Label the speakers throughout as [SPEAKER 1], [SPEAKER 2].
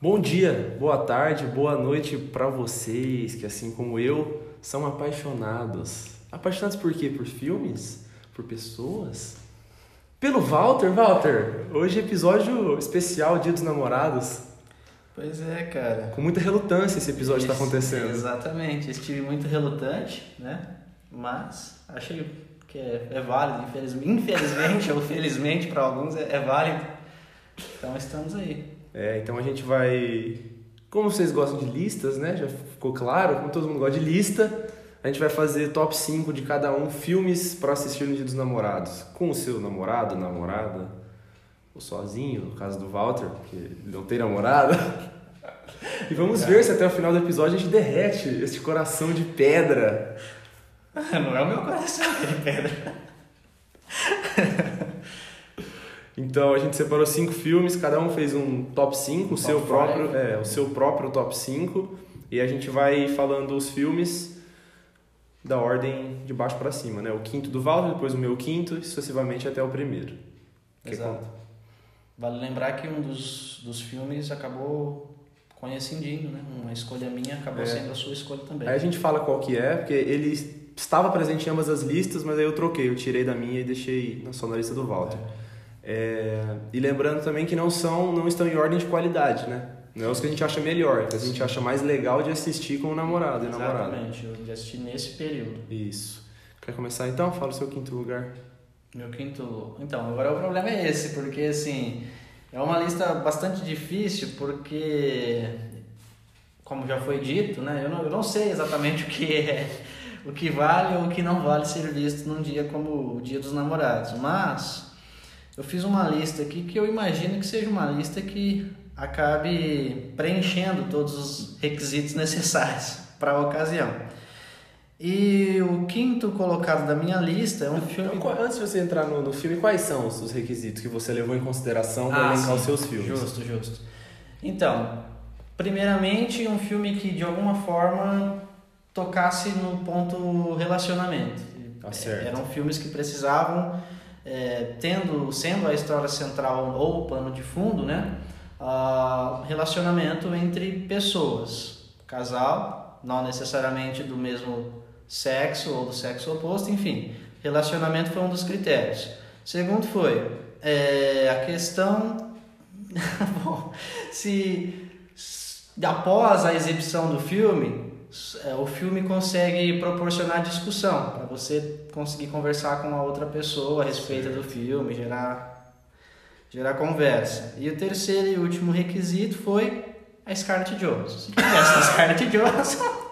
[SPEAKER 1] Bom dia, boa tarde, boa noite para vocês que, assim como eu, são apaixonados. Apaixonados por quê? Por filmes? Por pessoas? Pelo Walter, Walter! Hoje episódio especial Dia dos Namorados.
[SPEAKER 2] Pois é, cara.
[SPEAKER 1] Com muita relutância esse episódio está acontecendo.
[SPEAKER 2] Exatamente, estive muito relutante, né? Mas achei que é, é válido, infelizmente, infelizmente ou felizmente para alguns é, é válido. Então estamos aí.
[SPEAKER 1] É, então a gente vai. Como vocês gostam de listas, né? Já ficou claro, como todo mundo gosta de lista, a gente vai fazer top 5 de cada um filmes para assistir no Dia dos Namorados. Com o seu namorado, namorada, ou sozinho, no caso do Walter, porque ele não tem namorada. E vamos ver se até o final do episódio a gente derrete este coração de pedra.
[SPEAKER 2] Não é o meu coração é de pedra.
[SPEAKER 1] Então a gente separou cinco filmes, cada um fez um top 5, o seu
[SPEAKER 2] five.
[SPEAKER 1] próprio, é, o seu próprio top 5, e a gente vai falando os filmes da ordem de baixo para cima, né? O quinto do Valdo, depois o meu quinto e sucessivamente até o primeiro.
[SPEAKER 2] Exato. Vale lembrar que um dos, dos filmes acabou coincidindo, né? Uma escolha minha acabou
[SPEAKER 1] É.
[SPEAKER 2] sendo a sua escolha também.
[SPEAKER 1] Aí a gente fala qual que é, porque ele estava presente em ambas as listas, mas aí eu troquei, eu tirei da minha e deixei na só na lista do Walter. É, e lembrando também que não são, não estão em ordem de qualidade, né? Não é os que a gente acha melhor, que a gente acha mais legal de assistir com o namorado e namorada.
[SPEAKER 2] Exatamente, eu já assisti nesse período.
[SPEAKER 1] Isso. Quer começar então? Fala o seu quinto lugar.
[SPEAKER 2] Meu quinto. Então, agora o problema é esse, porque assim, é uma lista bastante difícil, porque, como já foi dito, né, eu não, eu não sei exatamente o que é, o que vale ou o que não vale ser visto num dia como o Dia dos Namorados, mas eu fiz uma lista aqui que eu imagino que seja uma lista que acabe preenchendo todos os requisitos necessários para a ocasião. E o quinto colocado da minha lista é um filme.
[SPEAKER 1] Então, antes de você entrar no, no filme, quais são os, os requisitos que você levou em consideração para
[SPEAKER 2] Ah,
[SPEAKER 1] elencar os seus filmes?
[SPEAKER 2] Justo, justo. Então, primeiramente, um filme que de alguma forma tocasse no ponto relacionamento.
[SPEAKER 1] Tá certo.
[SPEAKER 2] Eram filmes que precisavam, é, tendo, sendo a história central ou o plano de fundo, né? relacionamento entre pessoas, casal, não necessariamente do mesmo sexo ou do sexo oposto, enfim, relacionamento foi um dos critérios. Segundo foi é, a questão Bom, se, após a exibição do filme, o filme consegue proporcionar discussão para você conseguir conversar com a outra pessoa a respeito do filme, gerar, gerar conversa. E o terceiro e último requisito foi a Scarlett Johansson. Se tivesse a Scarlett Johansson,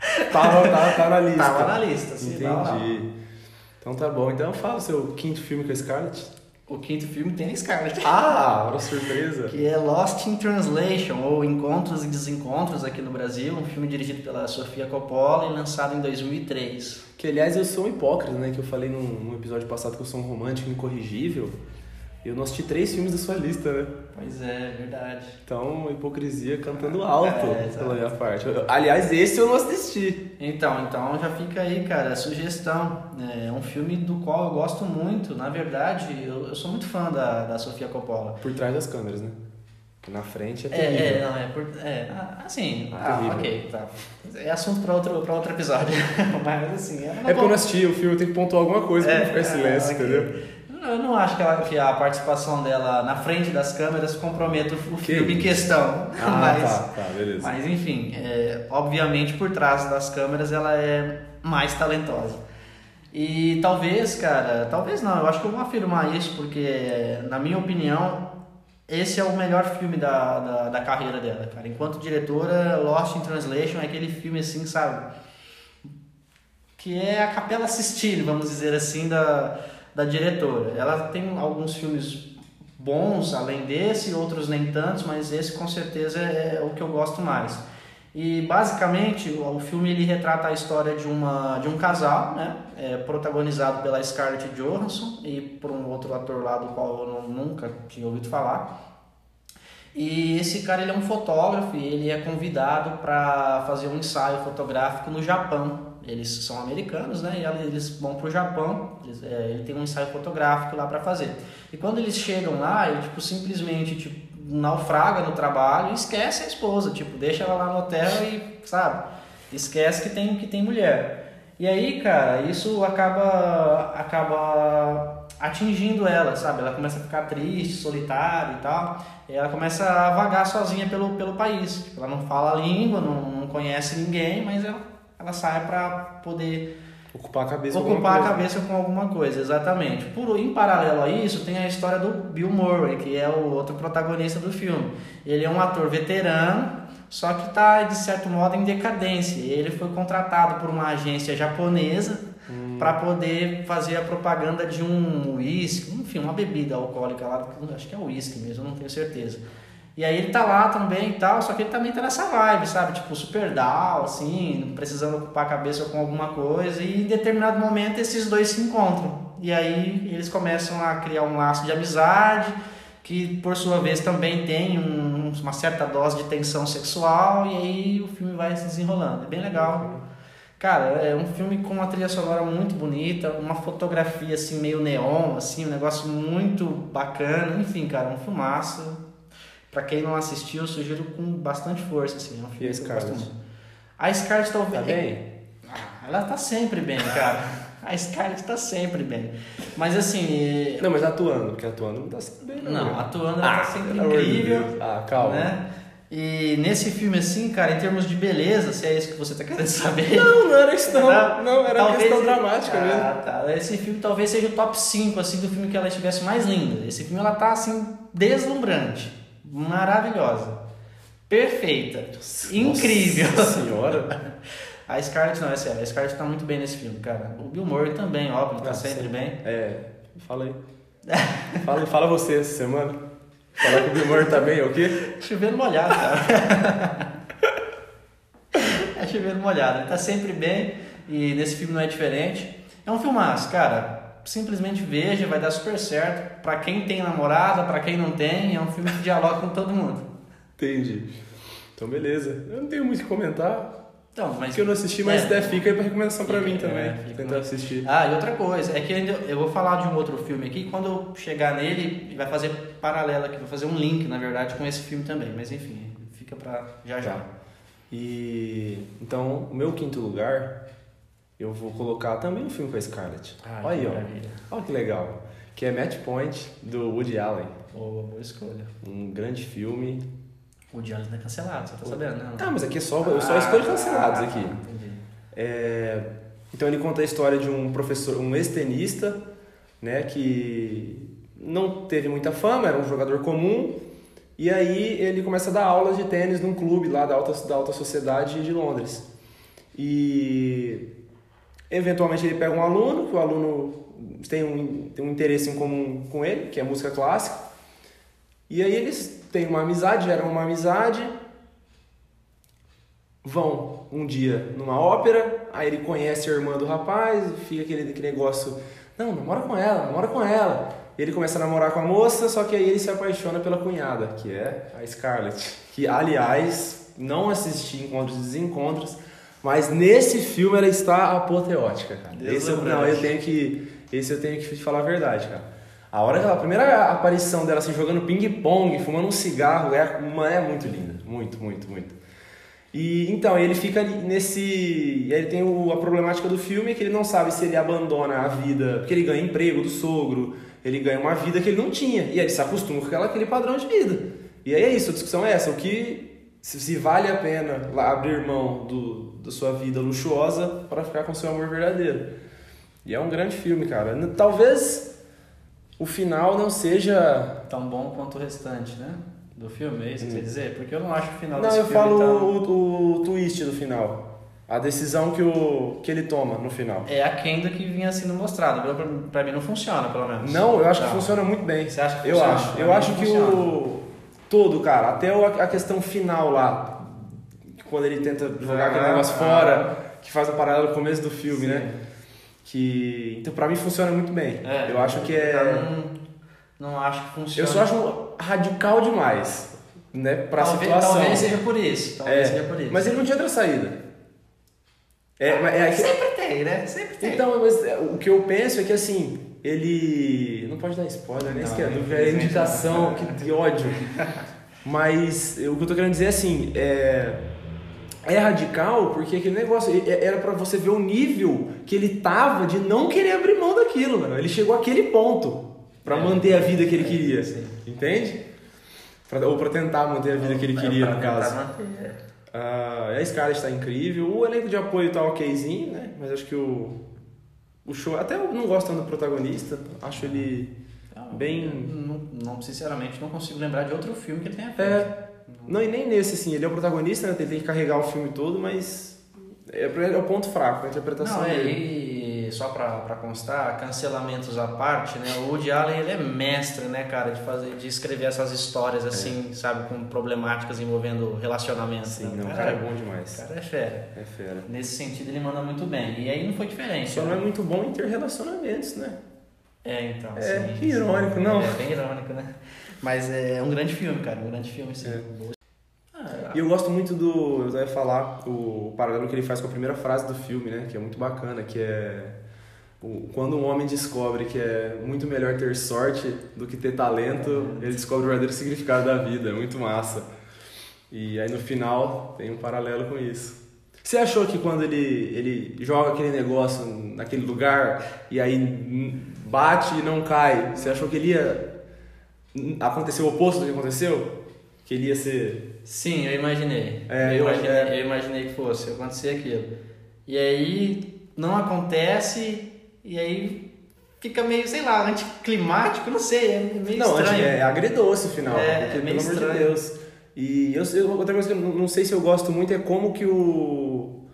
[SPEAKER 1] Tava, tava, tava na lista.
[SPEAKER 2] tava na lista.
[SPEAKER 1] Entendi. Então tá bom. Então fala o seu quinto filme com a Scarlett.
[SPEAKER 2] O quinto filme tem a Scarlett.
[SPEAKER 1] Ah, olha a surpresa.
[SPEAKER 2] que é Lost in Translation, ou Encontros e Desencontros aqui no Brasil, um filme dirigido pela Sofia Coppola e lançado em 2003.
[SPEAKER 1] Que aliás eu sou um hipócrita, né? Que eu falei num, num episódio passado que eu sou um romântico incorrigível. Eu não assisti três filmes da sua lista, né?
[SPEAKER 2] Pois é, verdade.
[SPEAKER 1] Então, hipocrisia cantando alto
[SPEAKER 2] É,
[SPEAKER 1] pela minha parte. Aliás, esse eu não assisti.
[SPEAKER 2] Então, então já fica aí, cara, a sugestão. É um filme do qual eu gosto muito. Na verdade, eu, eu sou muito fã da, da Sofia Coppola.
[SPEAKER 1] Por trás das câmeras, né? Na frente é
[SPEAKER 2] É,
[SPEAKER 1] terrível.
[SPEAKER 2] é, não, é, por, é ah, assim, ah,
[SPEAKER 1] Terrível.
[SPEAKER 2] ok, tá. É assunto para outro, pra outro episódio. Mas assim, não
[SPEAKER 1] É porque eu não assisti o filme, eu tenho que pontuar alguma coisa pra não ficar em silêncio,
[SPEAKER 2] ah, ok.
[SPEAKER 1] entendeu?
[SPEAKER 2] Eu não acho que, ela- que a participação dela na frente das câmeras comprometa o
[SPEAKER 1] Que
[SPEAKER 2] filme em questão.
[SPEAKER 1] Ah,
[SPEAKER 2] mas,
[SPEAKER 1] tá, tá, beleza.
[SPEAKER 2] mas enfim, é, obviamente por trás das câmeras ela é mais talentosa. E talvez, cara, talvez não, eu acho que eu vou afirmar isso porque, na minha opinião, esse é o melhor filme da, da, da carreira dela, cara. Enquanto diretora, Lost in Translation é aquele filme assim, sabe? Que é a capela Sistine, vamos dizer assim, da, da diretora. Ela tem alguns filmes bons além desse, outros nem tantos, mas esse com certeza é o que eu gosto mais. E basicamente o, o filme ele retrata a história de, uma, de um casal, né? É, protagonizado pela Scarlett Johansson e por um outro ator lá do qual eu não- nunca tinha ouvido falar. E esse cara ele é um fotógrafo e ele é convidado para fazer um ensaio fotográfico no Japão. Eles são americanos, né? E eles vão pro Japão. Eles, é, ele tem um ensaio fotográfico lá para fazer. E quando eles chegam lá, ele tipo simplesmente tipo naufraga no trabalho e esquece a esposa, tipo, deixa ela lá no hotel e, sabe, esquece que tem, que tem mulher. E aí, cara, isso acaba, acaba atingindo ela, sabe? Ela começa a ficar triste, solitária e tal. E ela começa a vagar sozinha pelo, pelo país. Ela não fala a língua, não, não conhece ninguém, mas ela, ela sai para poder
[SPEAKER 1] Ocupar a cabeça
[SPEAKER 2] Ocupar a cabeça com alguma coisa, exatamente. Por, em paralelo a isso, tem a história do Bill Murray, que é o outro protagonista do filme. Ele é um ator veterano, só que está, de certo modo, em decadência. Ele foi contratado por uma agência japonesa hum. para poder fazer a propaganda de um uísque, enfim, uma bebida alcoólica lá, acho que é uísque mesmo, não tenho certeza. E aí ele tá lá também e tal, só que ele também tá nessa vibe, sabe? Tipo, super down, assim, precisando ocupar a cabeça com alguma coisa. E em determinado momento esses dois se encontram. E aí eles começam a criar um laço de amizade, que por sua vez também tem um, uma certa dose de tensão sexual. E aí o filme vai se desenrolando. É bem legal. Cara, é um filme com uma trilha sonora muito bonita, uma fotografia assim meio neon, assim, um negócio muito bacana. Enfim, cara, um filmaço Pra quem não assistiu, eu sugiro com bastante força, assim. É um
[SPEAKER 1] filme e a Scarlett?
[SPEAKER 2] A Scarlett talvez...
[SPEAKER 1] Tá bem?
[SPEAKER 2] Ah, ela tá sempre bem, cara. A Scarlett tá sempre bem. Mas assim...
[SPEAKER 1] Não, mas atuando, porque atuando não tá sempre bem,
[SPEAKER 2] não. Não, atuando ela tá ah, tá sempre incrível.
[SPEAKER 1] Ah, calma.
[SPEAKER 2] Né? E nesse filme, assim, cara, em termos de beleza, se é isso que você tá querendo saber.
[SPEAKER 1] Não, não era isso, não. Não, não era talvez... questão dramática ah, mesmo.
[SPEAKER 2] Tá. Esse filme talvez seja o top 5, assim, do filme que ela estivesse mais linda. Esse filme, ela tá, assim, deslumbrante maravilhosa. Perfeita. Nossa, incrível.
[SPEAKER 1] Nossa senhora.
[SPEAKER 2] A Scarlett não, é sério. A Scarlett tá muito bem nesse filme, cara. O Bill Murray também, óbvio, tá sempre bem.
[SPEAKER 1] É, fala aí. fala, fala você essa semana. Falar que o Bill Murray tá bem, é o quê?
[SPEAKER 2] Chovendo molhado, cara. é chovendo molhado. Ele tá sempre bem e nesse filme não é diferente. É um filmaço, cara simplesmente veja, vai dar super certo. Para quem tem namorada, para quem não tem, é um filme que dialoga com todo mundo.
[SPEAKER 1] Entendi. Então, beleza. Eu não tenho muito o que comentar.
[SPEAKER 2] Então, mas
[SPEAKER 1] que eu não assisti, mas é, até fica aí pra recomendação para mim também. É, tentar assistir.
[SPEAKER 2] Ah, e outra coisa, é que eu vou falar de um outro filme aqui, quando eu chegar nele, vai fazer paralela aqui, vai fazer um link, na verdade, com esse filme também. Mas enfim, fica pra já já. Tá.
[SPEAKER 1] E então, o meu quinto lugar eu vou colocar também um filme com a Scarlett.
[SPEAKER 2] Ah, Olha aí, ó.
[SPEAKER 1] Olha que legal. Que é Match Point, do Woody Allen.
[SPEAKER 2] Boa, boa escolha.
[SPEAKER 1] Um grande filme.
[SPEAKER 2] O Woody Allen é cancelado, você tá sabendo, né?
[SPEAKER 1] Tá, mas aqui é só, eu só escolho cancelados aqui.
[SPEAKER 2] Ah, entendi.
[SPEAKER 1] É, então ele conta a história de um professor, um ex-tenista, né, que não teve muita fama, era um jogador comum, e aí ele começa a dar aulas de tênis num clube lá da alta, da alta sociedade de Londres. E Eventualmente ele pega um aluno, que o aluno tem um, tem um interesse em comum com ele, que é música clássica. E aí eles têm uma amizade, geram uma amizade, vão um dia numa ópera, aí ele conhece a irmã do rapaz, fica aquele, aquele negócio, não, namora com ela, namora com ela. Ele começa a namorar com a moça, só que aí ele se apaixona pela cunhada, que é a Scarlett. Que, aliás, não assisti Encontros e Desencontros, mas nesse filme ela está apoteótica, cara. Esse eu, não, eu tenho que. Esse eu tenho que falar a verdade, cara. A hora a primeira aparição dela assim, jogando ping-pong, fumando um cigarro, é, uma, é muito linda. Muito, muito, muito. E então, ele fica nesse. Ele tem o, a problemática do filme que ele não sabe se ele abandona a vida, porque ele ganha emprego do sogro, ele ganha uma vida que ele não tinha. E ele se acostuma com aquela, aquele padrão de vida. E aí é isso, a discussão é essa. O que. Se, se vale a pena abrir mão do, da sua vida luxuosa para ficar com seu amor verdadeiro. E é um grande filme, cara. Talvez o final não seja
[SPEAKER 2] tão bom quanto o restante, né? Do filme, é isso que você quer dizer? Porque eu não acho o final
[SPEAKER 1] não,
[SPEAKER 2] desse
[SPEAKER 1] filme. Eu falo tão... o, o twist do final. A decisão que, o, que ele toma no final.
[SPEAKER 2] É a Kendo que vinha sendo mostrado. Pra, pra mim não funciona, pelo menos.
[SPEAKER 1] Não, eu acho não. que funciona muito bem.
[SPEAKER 2] Você acha que
[SPEAKER 1] eu
[SPEAKER 2] funciona?
[SPEAKER 1] Acho. Eu acho que funciona. o. Todo, cara, até a questão final lá, quando ele tenta jogar aquele negócio fora, que faz a parada no começo do filme, né? Sim. né? Que então para mim funciona muito bem. É, eu acho que é
[SPEAKER 2] não, não acho que funciona.
[SPEAKER 1] Eu só acho radical demais, né, para
[SPEAKER 2] talvez,
[SPEAKER 1] situação.
[SPEAKER 2] Talvez seja por isso, talvez é, seja por isso.
[SPEAKER 1] Mas ele não tinha outra saída.
[SPEAKER 2] É, é, é Sempre tem, né? Sempre tem.
[SPEAKER 1] Então, mas é, o que eu penso é que assim, ele. Não pode dar spoiler, né? Isso que é, é indicação, que, que ódio. Mas o que eu tô querendo dizer é assim, é, é radical porque aquele negócio é- era pra você ver o nível que ele tava de não querer abrir mão daquilo, mano. Ele chegou àquele ponto pra
[SPEAKER 2] É.
[SPEAKER 1] manter a vida que ele
[SPEAKER 2] É,
[SPEAKER 1] queria,
[SPEAKER 2] sim.
[SPEAKER 1] entende? Pra- ou pra tentar manter a vida que ele
[SPEAKER 2] É,
[SPEAKER 1] queria, no caso.
[SPEAKER 2] manter.
[SPEAKER 1] Ah, a Scarlett está incrível, o elenco de apoio tá okzinho, né? Mas acho que o, o show. Até eu não gosto tanto do protagonista, acho ele.
[SPEAKER 2] Não,
[SPEAKER 1] Bem-
[SPEAKER 2] Não, não, sinceramente, não consigo lembrar de outro filme que ele tenha feito.
[SPEAKER 1] É. Não, e nem nesse, assim, ele é o protagonista, né? Ele tem que carregar o filme todo, mas. É, é o ponto fraco, a interpretação
[SPEAKER 2] Não, é,
[SPEAKER 1] dele.
[SPEAKER 2] E só pra, pra constar, cancelamentos à parte, né? O Woody Allen, ele é mestre, né, cara, de fazer, de escrever essas histórias assim, sabe, com problemáticas envolvendo relacionamentos.
[SPEAKER 1] Sim,
[SPEAKER 2] né?
[SPEAKER 1] não, o
[SPEAKER 2] o
[SPEAKER 1] cara é bom demais.
[SPEAKER 2] o cara é fera.
[SPEAKER 1] É fera.
[SPEAKER 2] Nesse sentido, ele manda muito bem. E aí não foi diferente.
[SPEAKER 1] Só não é
[SPEAKER 2] né?
[SPEAKER 1] muito bom em ter relacionamentos, né?
[SPEAKER 2] É, então.
[SPEAKER 1] É,
[SPEAKER 2] sim,
[SPEAKER 1] que
[SPEAKER 2] sim.
[SPEAKER 1] irônico, não?
[SPEAKER 2] É bem irônico, né? Mas é um grande filme, cara, um grande filme, sim.
[SPEAKER 1] É.
[SPEAKER 2] Ah,
[SPEAKER 1] E eu gosto muito do. Eu ia falar o paralelo que ele faz com a primeira frase do filme, né? Que é muito bacana, que é. Quando um homem descobre que é muito melhor ter sorte do que ter talento, ele descobre o verdadeiro significado da vida. É muito massa. E aí no final tem um paralelo com isso. Você achou que quando ele, ele joga aquele negócio naquele lugar e aí bate e não cai, você achou que ele ia acontecer o oposto do que aconteceu? Que ele ia ser.
[SPEAKER 2] Sim, eu imaginei.
[SPEAKER 1] É,
[SPEAKER 2] eu,
[SPEAKER 1] eu-
[SPEAKER 2] imaginei
[SPEAKER 1] é.
[SPEAKER 2] eu imaginei que fosse acontecer aquilo. E aí não acontece, e aí fica meio, sei lá, anticlimático, não sei, é meio
[SPEAKER 1] Não,
[SPEAKER 2] estranho.
[SPEAKER 1] é agridoce o final,
[SPEAKER 2] É,
[SPEAKER 1] porque,
[SPEAKER 2] é meio
[SPEAKER 1] pelo amor de
[SPEAKER 2] estranho.
[SPEAKER 1] Deus. E eu, eu- outra coisa que eu não não sei se eu gosto muito é como que o,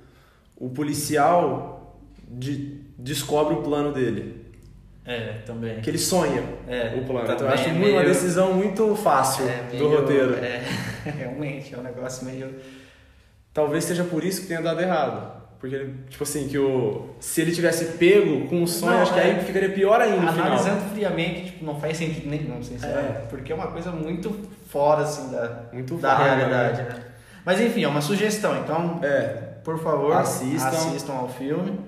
[SPEAKER 1] o policial de- descobre o plano dele.
[SPEAKER 2] É, também.
[SPEAKER 1] Que ele sonha
[SPEAKER 2] É,
[SPEAKER 1] o plano. Então, eu acho
[SPEAKER 2] é
[SPEAKER 1] muito- uma
[SPEAKER 2] meio-
[SPEAKER 1] decisão muito fácil
[SPEAKER 2] É,
[SPEAKER 1] do
[SPEAKER 2] meio-
[SPEAKER 1] roteiro.
[SPEAKER 2] É, realmente, é um negócio meio.
[SPEAKER 1] Talvez seja por isso que tenha dado errado. Porque, ele, tipo assim, que o, se ele tivesse pego com o sonho,
[SPEAKER 2] Não,
[SPEAKER 1] acho que
[SPEAKER 2] é.
[SPEAKER 1] aí ficaria pior ainda.
[SPEAKER 2] Analisando friamente, tipo, não faz sentido nenhum, sinceramente. Porque é uma coisa muito fora, assim, da,
[SPEAKER 1] Muito
[SPEAKER 2] da
[SPEAKER 1] vaga,
[SPEAKER 2] realidade, né? Mas enfim, é uma sugestão. Então,
[SPEAKER 1] É,
[SPEAKER 2] por favor,
[SPEAKER 1] Assistam.
[SPEAKER 2] assistam ao filme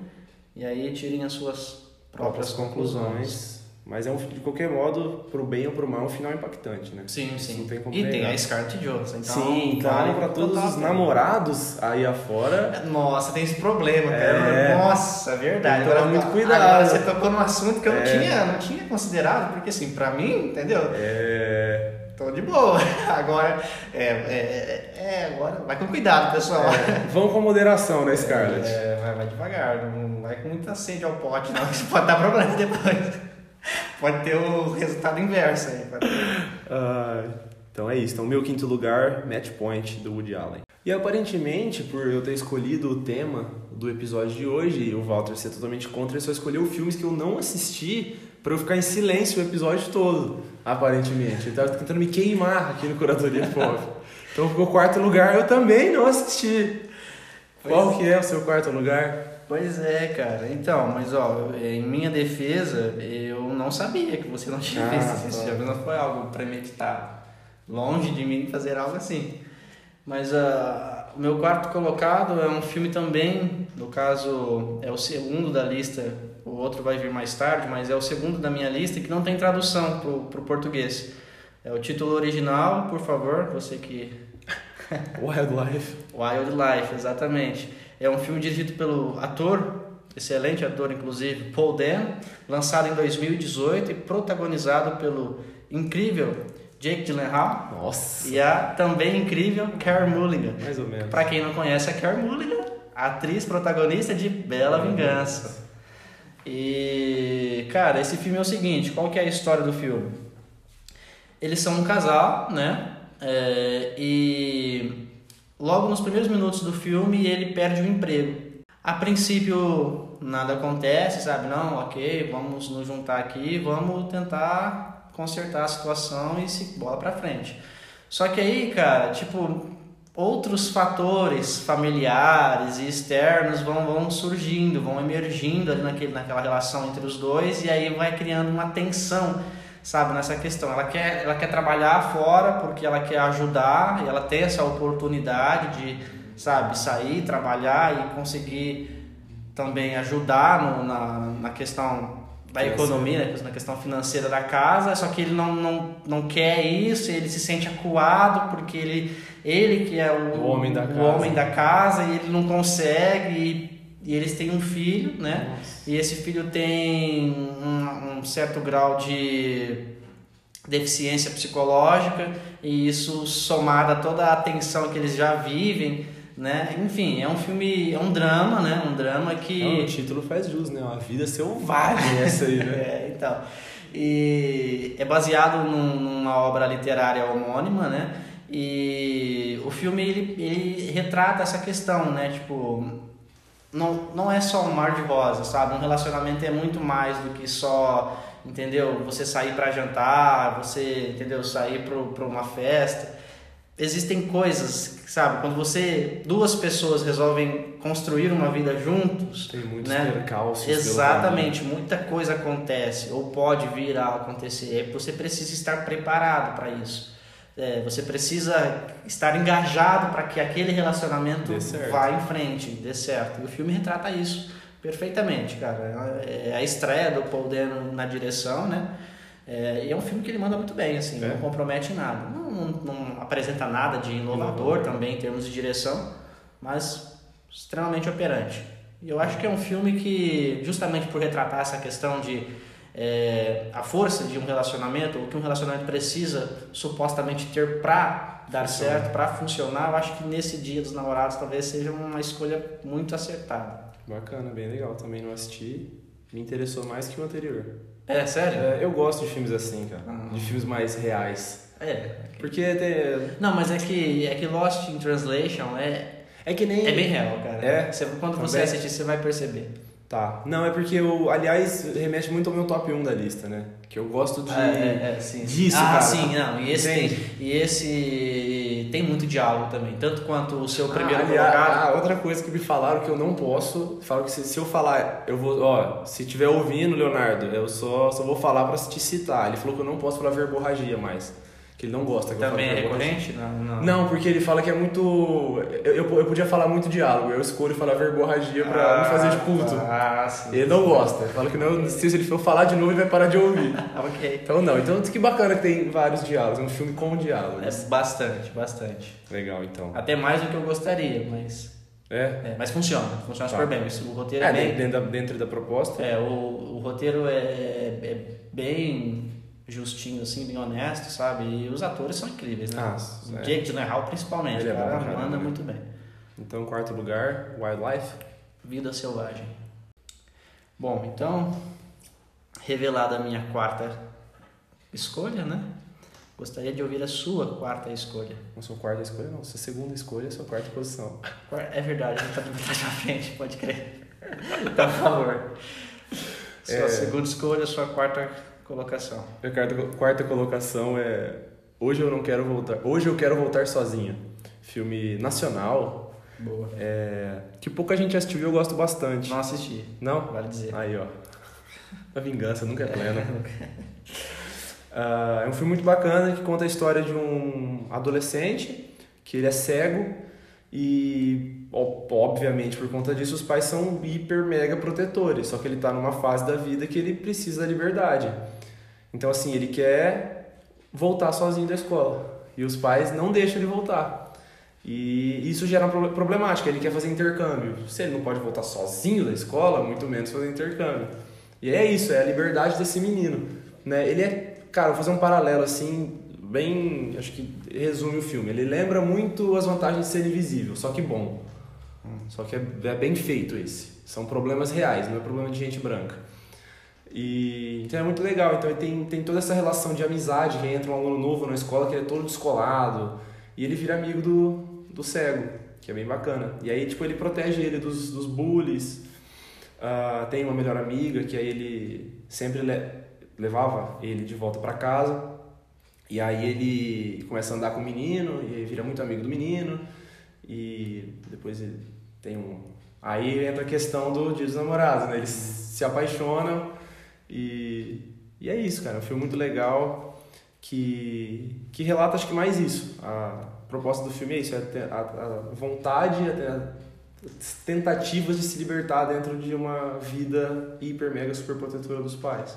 [SPEAKER 2] e aí tirem as suas próprias
[SPEAKER 1] próprias
[SPEAKER 2] conclusões.
[SPEAKER 1] Mas é um, de qualquer modo, pro bem ou pro mal, é um final impactante, né?
[SPEAKER 2] Sim,
[SPEAKER 1] Isso
[SPEAKER 2] sim.
[SPEAKER 1] não tem como
[SPEAKER 2] e tem a Scarlett Johansson. Então,
[SPEAKER 1] Sim, então
[SPEAKER 2] vale
[SPEAKER 1] pra todos os namorados aí afora,
[SPEAKER 2] Nossa, tem esse problema,
[SPEAKER 1] É.
[SPEAKER 2] cara. Nossa, é verdade.
[SPEAKER 1] Tem que tomar muito cuidado.
[SPEAKER 2] Agora você tocou num assunto que eu não,
[SPEAKER 1] É.
[SPEAKER 2] tinha, não tinha considerado, porque assim, pra mim, entendeu?
[SPEAKER 1] é...
[SPEAKER 2] Tô de boa. Agora, é, é, é, é, agora vai com cuidado, pessoal.
[SPEAKER 1] Vão com moderação, né, Scarlett?
[SPEAKER 2] É, vai, vai devagar, não vai com muita sede ao pote, não, isso pode dar problema depois. Pode ter o resultado inverso aí.
[SPEAKER 1] Ah, então é isso. Então, meu quinto lugar, Match Point, do Woody Allen. E aparentemente, por eu ter escolhido o tema do episódio de hoje e o Walter ser totalmente contra, ele só escolheu filmes que eu não assisti pra eu ficar em silêncio o episódio todo, aparentemente. Ele tava tentando me queimar aqui no Curadoria Pop. Então, ficou quarto lugar, eu também não assisti.
[SPEAKER 2] Pois
[SPEAKER 1] Qual que é o seu quarto lugar?
[SPEAKER 2] Pois é, cara. Então, mas ó, em minha defesa, eu não sabia que você não tinha
[SPEAKER 1] Ah,
[SPEAKER 2] visto esse
[SPEAKER 1] tá.
[SPEAKER 2] filme. Não foi algo premeditado. Longe de mim fazer algo assim. Mas ah, o meu quarto colocado é um filme também, no caso é o segundo da lista, o outro vai vir mais tarde, mas é o segundo da minha lista que não tem tradução pro, pro português. É o título original, por favor, você que
[SPEAKER 1] Wildlife.
[SPEAKER 2] Wildlife, exatamente. É um filme dirigido pelo ator, excelente ator inclusive, Paul Dan, lançado em 2018 e protagonizado pelo incrível Jake Gyllenhaal
[SPEAKER 1] Nossa,
[SPEAKER 2] e a também incrível Carey Mulligan.
[SPEAKER 1] mais ou menos.
[SPEAKER 2] Para quem não conhece a Carey Mulligan, atriz protagonista de Bela Vingança. E, cara, esse filme é o seguinte, qual que é a história do filme? Eles são um casal, né? É, e logo nos primeiros minutos do filme ele perde o emprego. A princípio nada acontece, sabe? Não, ok, vamos nos juntar aqui, vamos tentar consertar a situação e se bola pra frente. Só que aí, cara, tipo, outros fatores familiares e externos vão, vão surgindo, vão emergindo ali naquele, naquela relação entre os dois e aí vai criando uma tensão, sabe, nessa questão. Ela quer, ela quer trabalhar fora porque ela quer ajudar e ela tem essa oportunidade de, sabe, sair, trabalhar e conseguir também ajudar no, na, na questão da economia, né, na questão financeira da casa, só que ele não, não, não quer isso, ele se sente acuado porque ele, ele que é o,
[SPEAKER 1] O homem da
[SPEAKER 2] o
[SPEAKER 1] casa.
[SPEAKER 2] homem da casa e ele não consegue e, eles têm um filho, né?
[SPEAKER 1] Nossa.
[SPEAKER 2] E esse filho tem um, um certo grau de deficiência psicológica e isso somado a toda a tensão que eles já vivem, né? Enfim, é um filme, é um drama, né? Um drama que
[SPEAKER 1] Não, o título faz jus, né? Uma vida selvagem essa aí, né?
[SPEAKER 2] é, então. E é baseado num- numa obra literária homônima, né? E o filme ele, ele retrata essa questão, né? Tipo, não, não é só um mar de rosas, sabe? Um relacionamento é muito mais do que só, entendeu? Você sair para jantar, você, entendeu? Sair para uma festa. Existem coisas, sabe? Quando você, duas pessoas resolvem construir uma vida juntos,
[SPEAKER 1] Tem muitos
[SPEAKER 2] né?
[SPEAKER 1] percalços.
[SPEAKER 2] Exatamente, muita coisa acontece ou pode vir a acontecer. E Você precisa estar preparado para isso. É, você precisa estar engajado para que aquele relacionamento vá em frente, dê certo. E o filme retrata isso perfeitamente, cara. É a estreia do Paul Dano na direção, né? É, e é um filme que ele manda muito bem, assim,
[SPEAKER 1] É.
[SPEAKER 2] não compromete nada. Não, não- não apresenta nada de inovador também em termos de direção, mas extremamente operante. E eu acho que é um filme que, justamente por retratar essa questão de é, a força de um relacionamento, o que um relacionamento precisa supostamente ter para dar certo, para funcionar, eu acho que nesse dia dos namorados talvez seja uma escolha muito acertada.
[SPEAKER 1] Bacana, bem legal. Também não assisti. Me interessou mais que o anterior.
[SPEAKER 2] É, sério?
[SPEAKER 1] É, eu gosto de filmes assim, cara.
[SPEAKER 2] Ah.
[SPEAKER 1] De filmes mais reais.
[SPEAKER 2] É.
[SPEAKER 1] Porque tem...
[SPEAKER 2] Não, mas é que, é que Lost in Translation é,
[SPEAKER 1] É que nem...
[SPEAKER 2] é bem real, cara.
[SPEAKER 1] É?
[SPEAKER 2] Você- quando você
[SPEAKER 1] Também?
[SPEAKER 2] assistir, você vai perceber.
[SPEAKER 1] Tá. Não, é porque eu, aliás, remete muito ao meu top 1 da lista, né? Que eu gosto de.
[SPEAKER 2] É, é, é, sim.
[SPEAKER 1] disso,
[SPEAKER 2] ah,
[SPEAKER 1] cara.
[SPEAKER 2] sim, não. E esse, tem, e esse tem muito diálogo também. Tanto quanto o seu primeiro
[SPEAKER 1] ah,
[SPEAKER 2] colocado.
[SPEAKER 1] ah, outra coisa que me falaram que eu não posso, falaram que se, se eu falar, eu vou, ó, se tiver ouvindo, Leonardo, eu só, só vou falar pra te citar. Ele falou que eu não posso falar verborragia mais. Que ele não gosta que
[SPEAKER 2] também é recorrente? Não, não.
[SPEAKER 1] Não, porque ele fala que é muito. Eu, eu, eu podia falar muito diálogo, eu escolho falar verborragia pra me fazer de culto.
[SPEAKER 2] Ah, sim.
[SPEAKER 1] Ele não gosta. Ele fala que não, se ele for falar de novo, ele vai parar de ouvir.
[SPEAKER 2] ok.
[SPEAKER 1] Então não, então que bacana que tem vários diálogos, é um filme com diálogos.
[SPEAKER 2] É bastante, bastante.
[SPEAKER 1] Legal, então.
[SPEAKER 2] Até mais do que eu gostaria, mas.
[SPEAKER 1] É?
[SPEAKER 2] é, mas funciona, funciona
[SPEAKER 1] Tá.
[SPEAKER 2] super bem. Isso, O roteiro é,
[SPEAKER 1] É,
[SPEAKER 2] bem.
[SPEAKER 1] dentro da, dentro da proposta.
[SPEAKER 2] É, o, o roteiro é, é bem justinho, assim, bem honesto, sabe? E os atores são incríveis, né?
[SPEAKER 1] Ah,
[SPEAKER 2] o
[SPEAKER 1] é.
[SPEAKER 2] Jake Gyllenhaal principalmente,
[SPEAKER 1] Ele é bom
[SPEAKER 2] cara
[SPEAKER 1] caramba,
[SPEAKER 2] manda
[SPEAKER 1] né?
[SPEAKER 2] muito bem.
[SPEAKER 1] Então, quarto lugar, Wildlife.
[SPEAKER 2] Vida Selvagem. Bom, então, revelada a minha quarta escolha, né? Gostaria de ouvir a sua quarta escolha.
[SPEAKER 1] Não sua quarta escolha, não. Sua segunda escolha, sua quarta posição.
[SPEAKER 2] É verdade, a gente tá de pra frente, pode crer. Então, por favor. Sua
[SPEAKER 1] É.
[SPEAKER 2] segunda escolha, sua quarta colocação.
[SPEAKER 1] Minha quarta, quarta colocação é Hoje eu não quero voltar. Hoje eu quero voltar sozinho. Filme nacional,
[SPEAKER 2] Boa.
[SPEAKER 1] é, que pouca gente assistiu e eu gosto bastante.
[SPEAKER 2] Não assisti,
[SPEAKER 1] Não?
[SPEAKER 2] vale dizer.
[SPEAKER 1] Aí, ó. A vingança nunca é plena. Ah, é um filme muito bacana que conta a história de um adolescente que ele é cego e, obviamente, por conta disso, os pais são hiper mega protetores. Só que ele tá numa fase da vida que ele precisa da liberdade. Então, assim, ele quer voltar sozinho da escola e os pais não deixam ele voltar. E isso gera uma proble- problemática. Ele quer fazer intercâmbio. Se ele não pode voltar sozinho da escola, muito menos fazer intercâmbio. E é isso, é a liberdade desse menino. Né? Ele é, cara, vou fazer um paralelo assim, bem. Acho que resume o filme. Ele lembra muito as vantagens de ser invisível, só que bom. Só que é, é bem feito esse. São problemas reais, não é problema de gente branca. E então é muito legal. Então tem, tem toda essa relação de amizade que entra um aluno novo na escola que ele é todo descolado e ele vira amigo do, do cego, que é bem bacana. E aí, tipo, ele protege ele dos, dos bullies. Ah, tem uma melhor amiga que aí ele sempre le- levava ele de volta para casa. E aí ele começa a andar com o menino e vira muito amigo do menino. E depois tem um. Aí entra a questão do Dia dos Namorados, né? Eles se apaixonam e, e é isso, cara. É um filme muito legal que, que relata, acho que mais isso. A proposta do filme é isso: é a, a vontade, a, tentativas de se libertar dentro de uma vida hiper, mega, super protetora dos pais.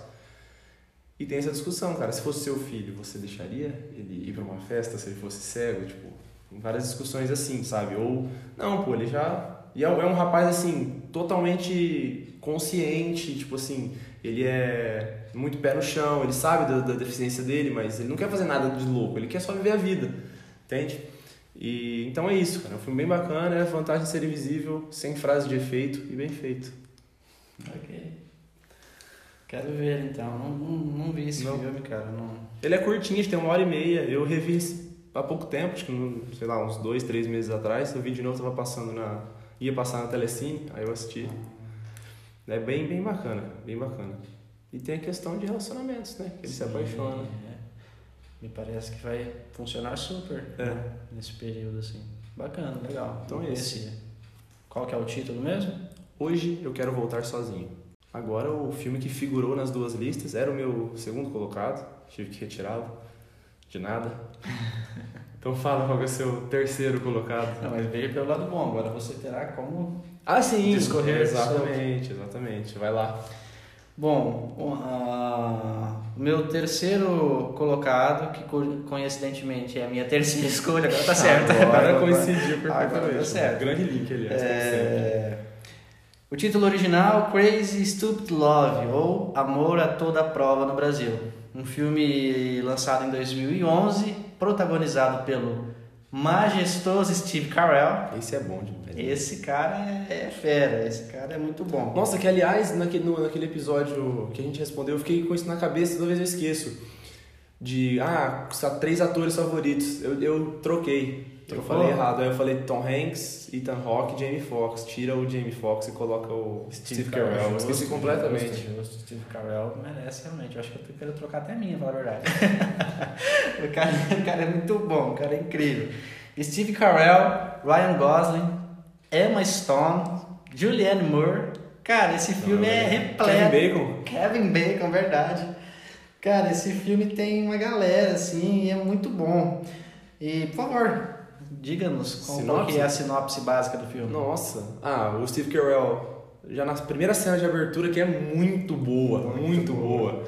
[SPEAKER 1] E tem essa discussão, cara. Se fosse seu filho, você deixaria ele ir para uma festa se ele fosse cego? Tipo, várias discussões assim, sabe? Ou, não, pô, ele já. E é, é um rapaz, assim, totalmente consciente, tipo assim, ele é muito pé no chão, ele sabe da, da deficiência dele, mas ele não quer fazer nada de louco, ele quer só viver a vida, entende? E então é isso, cara. É um filme bem bacana, é a vantagem de ser invisível, sem frase de efeito e bem feito.
[SPEAKER 2] Ok. Quero ver então. Não, não, não vi esse
[SPEAKER 1] Não.
[SPEAKER 2] filme, cara. Não...
[SPEAKER 1] Ele é curtinho, tem uma hora e meia. Eu revi há pouco tempo, acho que, sei lá, uns dois, três meses atrás. Eu vi de novo, tava passando na. ia passar na Telecine, aí eu assisti. É bem, bem bacana, bem bacana. E tem a questão de relacionamentos, né? Que ele se
[SPEAKER 2] Sim,
[SPEAKER 1] apaixona.
[SPEAKER 2] é. Me parece que vai funcionar super
[SPEAKER 1] É.
[SPEAKER 2] né, nesse período assim. Bacana, legal.
[SPEAKER 1] Então é esse.
[SPEAKER 2] Qual que é o título mesmo?
[SPEAKER 1] Hoje eu quero voltar sozinho. Agora o filme que figurou nas duas listas era o meu segundo colocado, tive que retirá-lo. De nada. Então fala qual é o seu terceiro colocado.
[SPEAKER 2] Não, mas veio pelo lado bom. Agora você terá como
[SPEAKER 1] Ah, sim!
[SPEAKER 2] Discorrer
[SPEAKER 1] exatamente, exatamente. Vai lá.
[SPEAKER 2] Bom, o o meu terceiro colocado, que co- coincidentemente é a minha terceira escolha, agora tá certo.
[SPEAKER 1] Agora coincidiu
[SPEAKER 2] Agora
[SPEAKER 1] perfeitamente.
[SPEAKER 2] tá certo.
[SPEAKER 1] Grande link, aliás.
[SPEAKER 2] É, O título original, Crazy Stupid Love, ou Amor a Toda Prova no Brasil. Um filme lançado em 2011, protagonizado pelo majestoso Steve Carell.
[SPEAKER 1] Esse é bom demais.
[SPEAKER 2] Esse cara é, é fera, esse cara é muito bom.
[SPEAKER 1] Nossa, que aliás, naquele, no- naquele episódio que a gente respondeu, eu fiquei com isso na cabeça, toda vez eu esqueço. De, ah, três atores favoritos. Eu, eu troquei. Eu falei errado. Aí eu falei Tom Hanks, Ethan Hawke e Jamie Foxx. Tira o Jamie Foxx e coloca o Steve, Carell. Eu esqueci completamente.
[SPEAKER 2] Justo, justo. Steve Carell merece realmente. Eu acho que eu quero trocar até a minha, falar a verdade. o, cara, o cara é muito bom, o cara é incrível. Steve Carell, Ryan Gosling, Emma Stone, Julianne Moore. Cara, esse filme é repleto.
[SPEAKER 1] Kevin Bacon.
[SPEAKER 2] Kevin Bacon, verdade. Cara, esse filme tem uma galera, assim, e é muito bom. E, por favor, diga-nos qual, que é a sinopse básica do filme.
[SPEAKER 1] Nossa. Ah, o Steve Carell, já na primeira cena de abertura, que é muito boa, muito,
[SPEAKER 2] Muito
[SPEAKER 1] boa.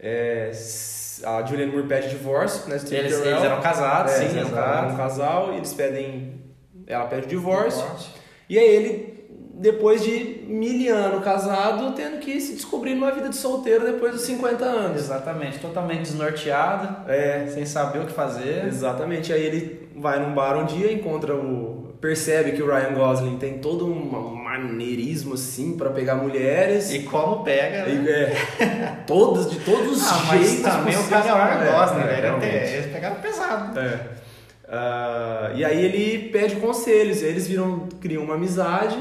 [SPEAKER 1] É, s- a Julianne Moore pede divórcio, né? Steve
[SPEAKER 2] Eles,
[SPEAKER 1] Carell.
[SPEAKER 2] eles eram casados,
[SPEAKER 1] É,
[SPEAKER 2] sim,
[SPEAKER 1] eles eram um casal e eles pedem. Ela pede o divórcio. E aí ele, depois de mil anos casado, tendo que se descobrir numa vida de solteiro depois dos 50 anos.
[SPEAKER 2] Exatamente, totalmente desnorteado,
[SPEAKER 1] É,
[SPEAKER 2] sem saber o que fazer.
[SPEAKER 1] exatamente. Aí ele vai num bar um dia, encontra o. Percebe que o Ryan Gosling tem todo um maneirismo assim pra pegar mulheres.
[SPEAKER 2] E como pega, né?
[SPEAKER 1] E, é, todos, de todos os
[SPEAKER 2] Ah, mas
[SPEAKER 1] jeitos.
[SPEAKER 2] também o cara é o Ryan Gosling,
[SPEAKER 1] É,
[SPEAKER 2] né?
[SPEAKER 1] Realmente.
[SPEAKER 2] até- Eles pegaram pesado.
[SPEAKER 1] É. Ah, e aí ele pede conselhos, aí eles viram, criam uma amizade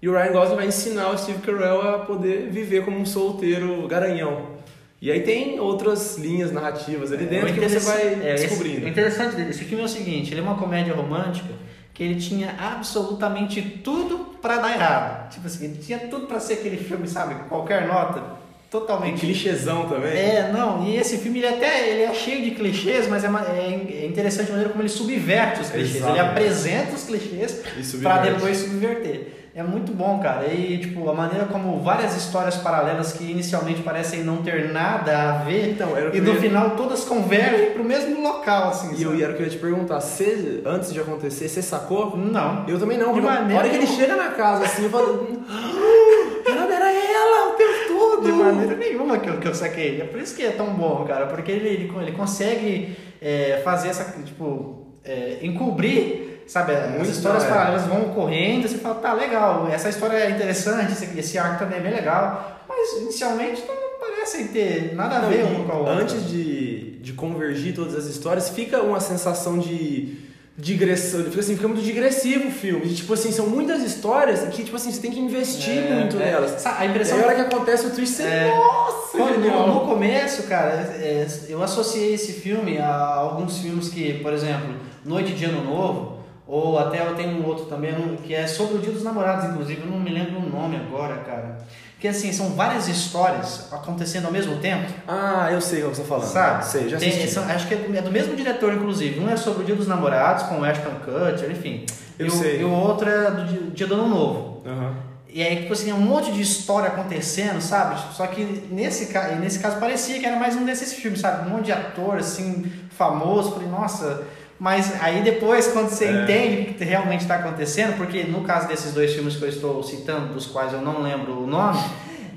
[SPEAKER 1] e o Ryan Gosling vai ensinar o Steve Carell a poder viver como um solteiro garanhão. E aí tem outras linhas narrativas ali dentro
[SPEAKER 2] O
[SPEAKER 1] que você vai
[SPEAKER 2] é, esse-
[SPEAKER 1] descobrindo.
[SPEAKER 2] O interessante desse filme é o seguinte, ele é uma comédia romântica que ele tinha absolutamente tudo pra dar errado. Tipo assim, ele tinha tudo pra ser aquele filme, sabe? Qualquer nota,
[SPEAKER 1] Tem
[SPEAKER 2] totalmente
[SPEAKER 1] clichêzão também.
[SPEAKER 2] É, não, e esse filme ele até ele é cheio de clichês, mas é, é é interessante a maneira como ele subverte os clichês. Ele
[SPEAKER 1] Exatamente.
[SPEAKER 2] apresenta os clichês
[SPEAKER 1] subverte.
[SPEAKER 2] depois subverter. É muito bom, cara. E tipo, a maneira como várias histórias paralelas que inicialmente parecem não ter nada a ver,
[SPEAKER 1] Então, era
[SPEAKER 2] e no final todas convergem pro mesmo local, assim.
[SPEAKER 1] E eu era o que eu ia te perguntar, você, antes de acontecer, você sacou?
[SPEAKER 2] Não.
[SPEAKER 1] Eu também não,
[SPEAKER 2] De
[SPEAKER 1] porque a
[SPEAKER 2] maneira
[SPEAKER 1] hora que ele chega na casa assim, eu falo. "Ah, Era ela o tempo todo!
[SPEAKER 2] De maneira nenhuma que eu, que eu saquei. É por isso que é tão bom, cara. Porque ele, ele, ele consegue é, fazer essa, tipo, é, encobrir, sabe? As
[SPEAKER 1] Muito,
[SPEAKER 2] histórias
[SPEAKER 1] é.
[SPEAKER 2] paralelas vão ocorrendo, você fala, tá, legal, essa história é interessante, esse, esse arco também é bem legal. Mas inicialmente não parecem ter nada a
[SPEAKER 1] Não,
[SPEAKER 2] ver
[SPEAKER 1] e
[SPEAKER 2] um com a outra.
[SPEAKER 1] Antes de, de convergir todas as histórias, fica uma sensação de digressão, fica assim, fica muito digressivo o filme. Tipo assim, são muitas histórias que tipo assim, você tem que investir
[SPEAKER 2] É,
[SPEAKER 1] muito
[SPEAKER 2] é.
[SPEAKER 1] nelas.
[SPEAKER 2] A
[SPEAKER 1] E
[SPEAKER 2] impressão
[SPEAKER 1] aí, a hora que acontece o twist, você,
[SPEAKER 2] É.
[SPEAKER 1] nossa,
[SPEAKER 2] Quando- no, no começo, cara, é, eu associei esse filme a alguns filmes que, por exemplo, Noite de Ano Novo, ou até eu tenho um outro também, que é sobre o Dia dos Namorados, inclusive, eu não me lembro o nome agora, cara. que assim, são várias histórias acontecendo ao mesmo tempo.
[SPEAKER 1] Ah, eu sei o que você tá falando.
[SPEAKER 2] Sabe?
[SPEAKER 1] Sei, já
[SPEAKER 2] Tem-
[SPEAKER 1] assisti.
[SPEAKER 2] são- acho que é do mesmo diretor, inclusive. Um é sobre o Dia dos Namorados, com o Ashton Kutcher, enfim.
[SPEAKER 1] Eu
[SPEAKER 2] e, o,
[SPEAKER 1] sei.
[SPEAKER 2] e o outro é do Dia- do Ano Novo.
[SPEAKER 1] Aham.
[SPEAKER 2] E aí, tipo assim, é um monte de história acontecendo, sabe? Só que nesse, nesse caso parecia que era mais um desses filmes, sabe? Um monte de ator, assim, famoso. Falei, nossa. Mas aí depois, quando você
[SPEAKER 1] É.
[SPEAKER 2] entende o que realmente está acontecendo, porque no caso desses dois filmes que eu estou citando, dos quais eu não lembro o nome,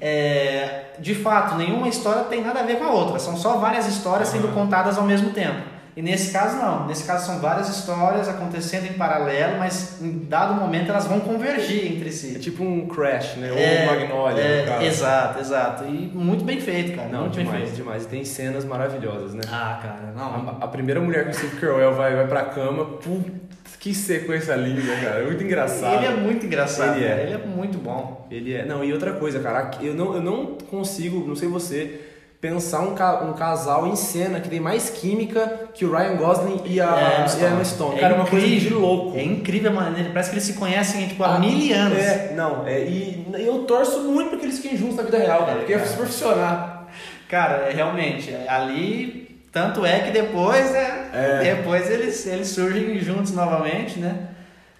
[SPEAKER 2] é, de fato, nenhuma história tem nada a ver com a outra. São só várias histórias sendo contadas ao mesmo tempo. E nesse caso não, nesse caso são várias histórias acontecendo em paralelo, mas em dado momento elas vão convergir entre si.
[SPEAKER 1] É tipo um Crash, né? Ou
[SPEAKER 2] É,
[SPEAKER 1] um Magnolia,
[SPEAKER 2] é,
[SPEAKER 1] no caso.
[SPEAKER 2] Exato, exato. E muito bem feito, cara.
[SPEAKER 1] Não,
[SPEAKER 2] muito bem
[SPEAKER 1] demais,
[SPEAKER 2] feito.
[SPEAKER 1] demais. E tem cenas maravilhosas, né?
[SPEAKER 2] Ah, cara, não.
[SPEAKER 1] A, a primeira mulher que o Steve Carell vai, vai pra cama, putz, que sequência linda, cara. É muito engraçado.
[SPEAKER 2] Ele é muito engraçado,
[SPEAKER 1] Ele é.
[SPEAKER 2] Ele é muito bom.
[SPEAKER 1] Ele é. Não, e outra coisa, cara, eu não, eu não consigo, não sei você, pensar um, ca- um casal em cena que tem mais química que o Ryan Gosling e a, e a Emma Stone. cara, é uma coisa de louco.
[SPEAKER 2] É incrível a maneira. Parece que eles se conhecem tipo, há
[SPEAKER 1] Ah,
[SPEAKER 2] mil anos.
[SPEAKER 1] É, não, é, e eu torço muito pra que eles fiquem juntos na vida real, cara,
[SPEAKER 2] É,
[SPEAKER 1] porque é super funcionar.
[SPEAKER 2] Cara, é, realmente, é, ali. Tanto é que depois, né?
[SPEAKER 1] É.
[SPEAKER 2] Depois eles, eles surgem juntos novamente, né?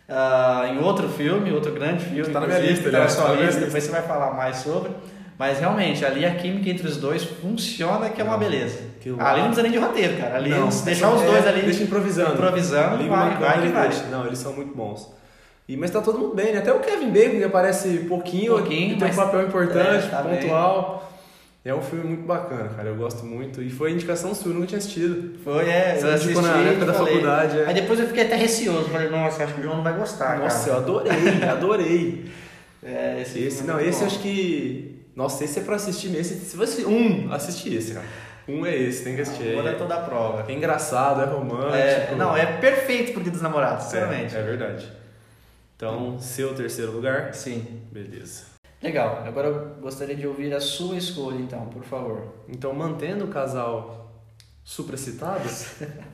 [SPEAKER 2] Ah, em outro filme, outro grande filme.
[SPEAKER 1] Tá na minha lista,
[SPEAKER 2] tá na sua lista. depois você vai falar mais sobre. Mas realmente, ali a química entre os dois funciona, que é uma beleza. Ali não precisa nem de roteiro, cara. Ali
[SPEAKER 1] Não,
[SPEAKER 2] deixar
[SPEAKER 1] é-
[SPEAKER 2] os dois ali
[SPEAKER 1] Deixa improvisando.
[SPEAKER 2] improvisando,
[SPEAKER 1] Liga
[SPEAKER 2] vai, vai vai.
[SPEAKER 1] Não, eles são muito bons. E, mas tá todo mundo bem, né? Até o Kevin Bacon, que aparece pouquinho,
[SPEAKER 2] Pouquinho,
[SPEAKER 1] tem um papel importante,
[SPEAKER 2] é, tá bem.
[SPEAKER 1] pontual. É um filme muito bacana, cara. Eu gosto muito. E foi indicação sua, eu nunca tinha assistido.
[SPEAKER 2] Foi, é,
[SPEAKER 1] Você
[SPEAKER 2] eu assisti
[SPEAKER 1] na época da
[SPEAKER 2] falei.
[SPEAKER 1] faculdade, é.
[SPEAKER 2] Aí depois eu fiquei até receoso, falei, nossa, acho que o João não vai gostar,
[SPEAKER 1] Nossa, eu
[SPEAKER 2] cara.
[SPEAKER 1] adorei, adorei.
[SPEAKER 2] É, esse,
[SPEAKER 1] Esse,
[SPEAKER 2] filme é
[SPEAKER 1] não, esse
[SPEAKER 2] bom.
[SPEAKER 1] acho que. Nossa, esse é pra assistir mesmo. Se você. Um, assiste esse, cara. Um é esse, tem que assistir.
[SPEAKER 2] Agora é
[SPEAKER 1] É,
[SPEAKER 2] toda a prova.
[SPEAKER 1] é engraçado, é romântico.
[SPEAKER 2] É, não, é perfeito pro Dia dos Namorados, sinceramente.
[SPEAKER 1] É, é verdade. Então, seu terceiro lugar.
[SPEAKER 2] Sim.
[SPEAKER 1] Beleza.
[SPEAKER 2] Legal. Agora eu gostaria de ouvir a sua escolha, então, por favor.
[SPEAKER 1] Então, mantendo o casal supracitado,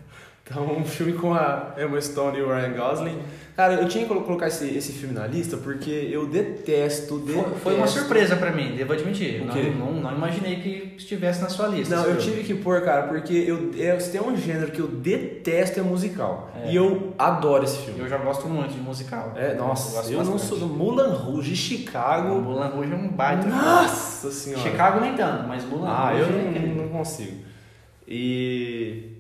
[SPEAKER 1] então um filme com a Emma Stone e o Ryan Gosling. Cara, eu tinha que colo- colocar esse, esse filme na lista porque eu detesto,
[SPEAKER 2] Foi,
[SPEAKER 1] detesto.
[SPEAKER 2] foi uma surpresa pra mim, devo admitir. Não, não, não imaginei que estivesse na sua lista.
[SPEAKER 1] Não, eu tive que pôr, cara, porque eu, é, se tem um gênero que eu detesto é musical.
[SPEAKER 2] É.
[SPEAKER 1] E eu adoro esse filme.
[SPEAKER 2] Eu já gosto muito de musical.
[SPEAKER 1] É, nossa,
[SPEAKER 2] gosto
[SPEAKER 1] eu, não sou do Moulin Rouge,
[SPEAKER 2] O
[SPEAKER 1] Chicago.
[SPEAKER 2] Mulan Rouge é um baita.
[SPEAKER 1] Nossa senhora.
[SPEAKER 2] Chicago nem tanto, mas Mulan
[SPEAKER 1] Ah,
[SPEAKER 2] Rouge
[SPEAKER 1] eu
[SPEAKER 2] é
[SPEAKER 1] não, não consigo. E.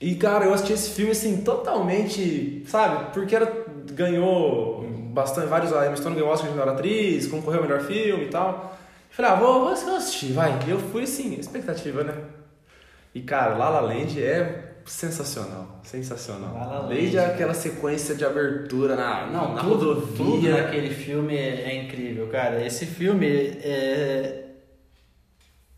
[SPEAKER 1] E, cara, eu assisti esse filme assim, totalmente. Sabe? Porque era, ganhou bastante. Vários. A Emma Stone ganhou Oscar de melhor atriz, concorreu ao melhor filme e tal. Falei, ah, vou, vou assistir, vai. E eu fui assim, expectativa, né? E, cara, La La Land é sensacional. Sensacional.
[SPEAKER 2] La La Land,
[SPEAKER 1] Desde aquela sequência de abertura na,
[SPEAKER 2] Não,
[SPEAKER 1] na
[SPEAKER 2] tudo,
[SPEAKER 1] rodovia.
[SPEAKER 2] tudo naquele filme é, é incrível, cara. Esse filme é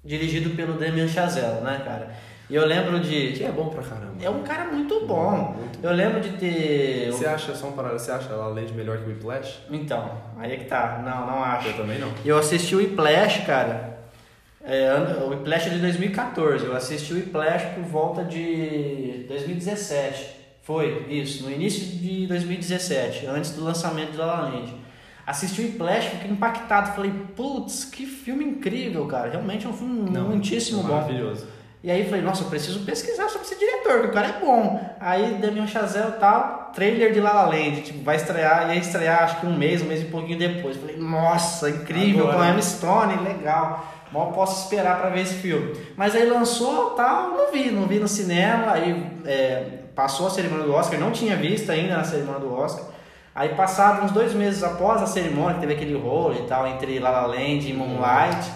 [SPEAKER 2] dirigido pelo Damien Chazelle, né, cara? E eu lembro
[SPEAKER 1] Que
[SPEAKER 2] de...
[SPEAKER 1] é bom pra caramba.
[SPEAKER 2] É um cara muito bom.
[SPEAKER 1] Muito
[SPEAKER 2] Eu lembro de ter...
[SPEAKER 1] Você acha, só um paralelo, você acha La La Land melhor que o Whiplash?
[SPEAKER 2] Então, aí é que tá. Não, não acho.
[SPEAKER 1] Eu também não.
[SPEAKER 2] Eu assisti o Whiplash, cara. É, o Whiplash é de 2014. Eu assisti o Whiplash por volta de 2017. Foi, isso, no início de 2017, antes do lançamento de La La Land. Assisti o Whiplash, fiquei impactado. Falei, putz, que filme incrível, cara. Realmente é um filme muitíssimo bom.
[SPEAKER 1] Maravilhoso.
[SPEAKER 2] E aí falei, nossa, eu preciso pesquisar sobre esse diretor, que o cara é bom. Aí Damien Chazelle e tal, trailer de La La Land, tipo, vai estrear, ia estrear acho que um mês, um mês e pouquinho depois. Falei, nossa, incrível,
[SPEAKER 1] Agora.
[SPEAKER 2] com a Emma Stone, legal. Mal posso esperar pra ver esse filme. Mas aí lançou tal, não vi, não vi no cinema, aí é, passou a cerimônia do Oscar, não tinha visto ainda na cerimônia do Oscar. Aí passados uns dois meses após a cerimônia, que teve aquele rolo e tal, entre La La Land e Moonlight.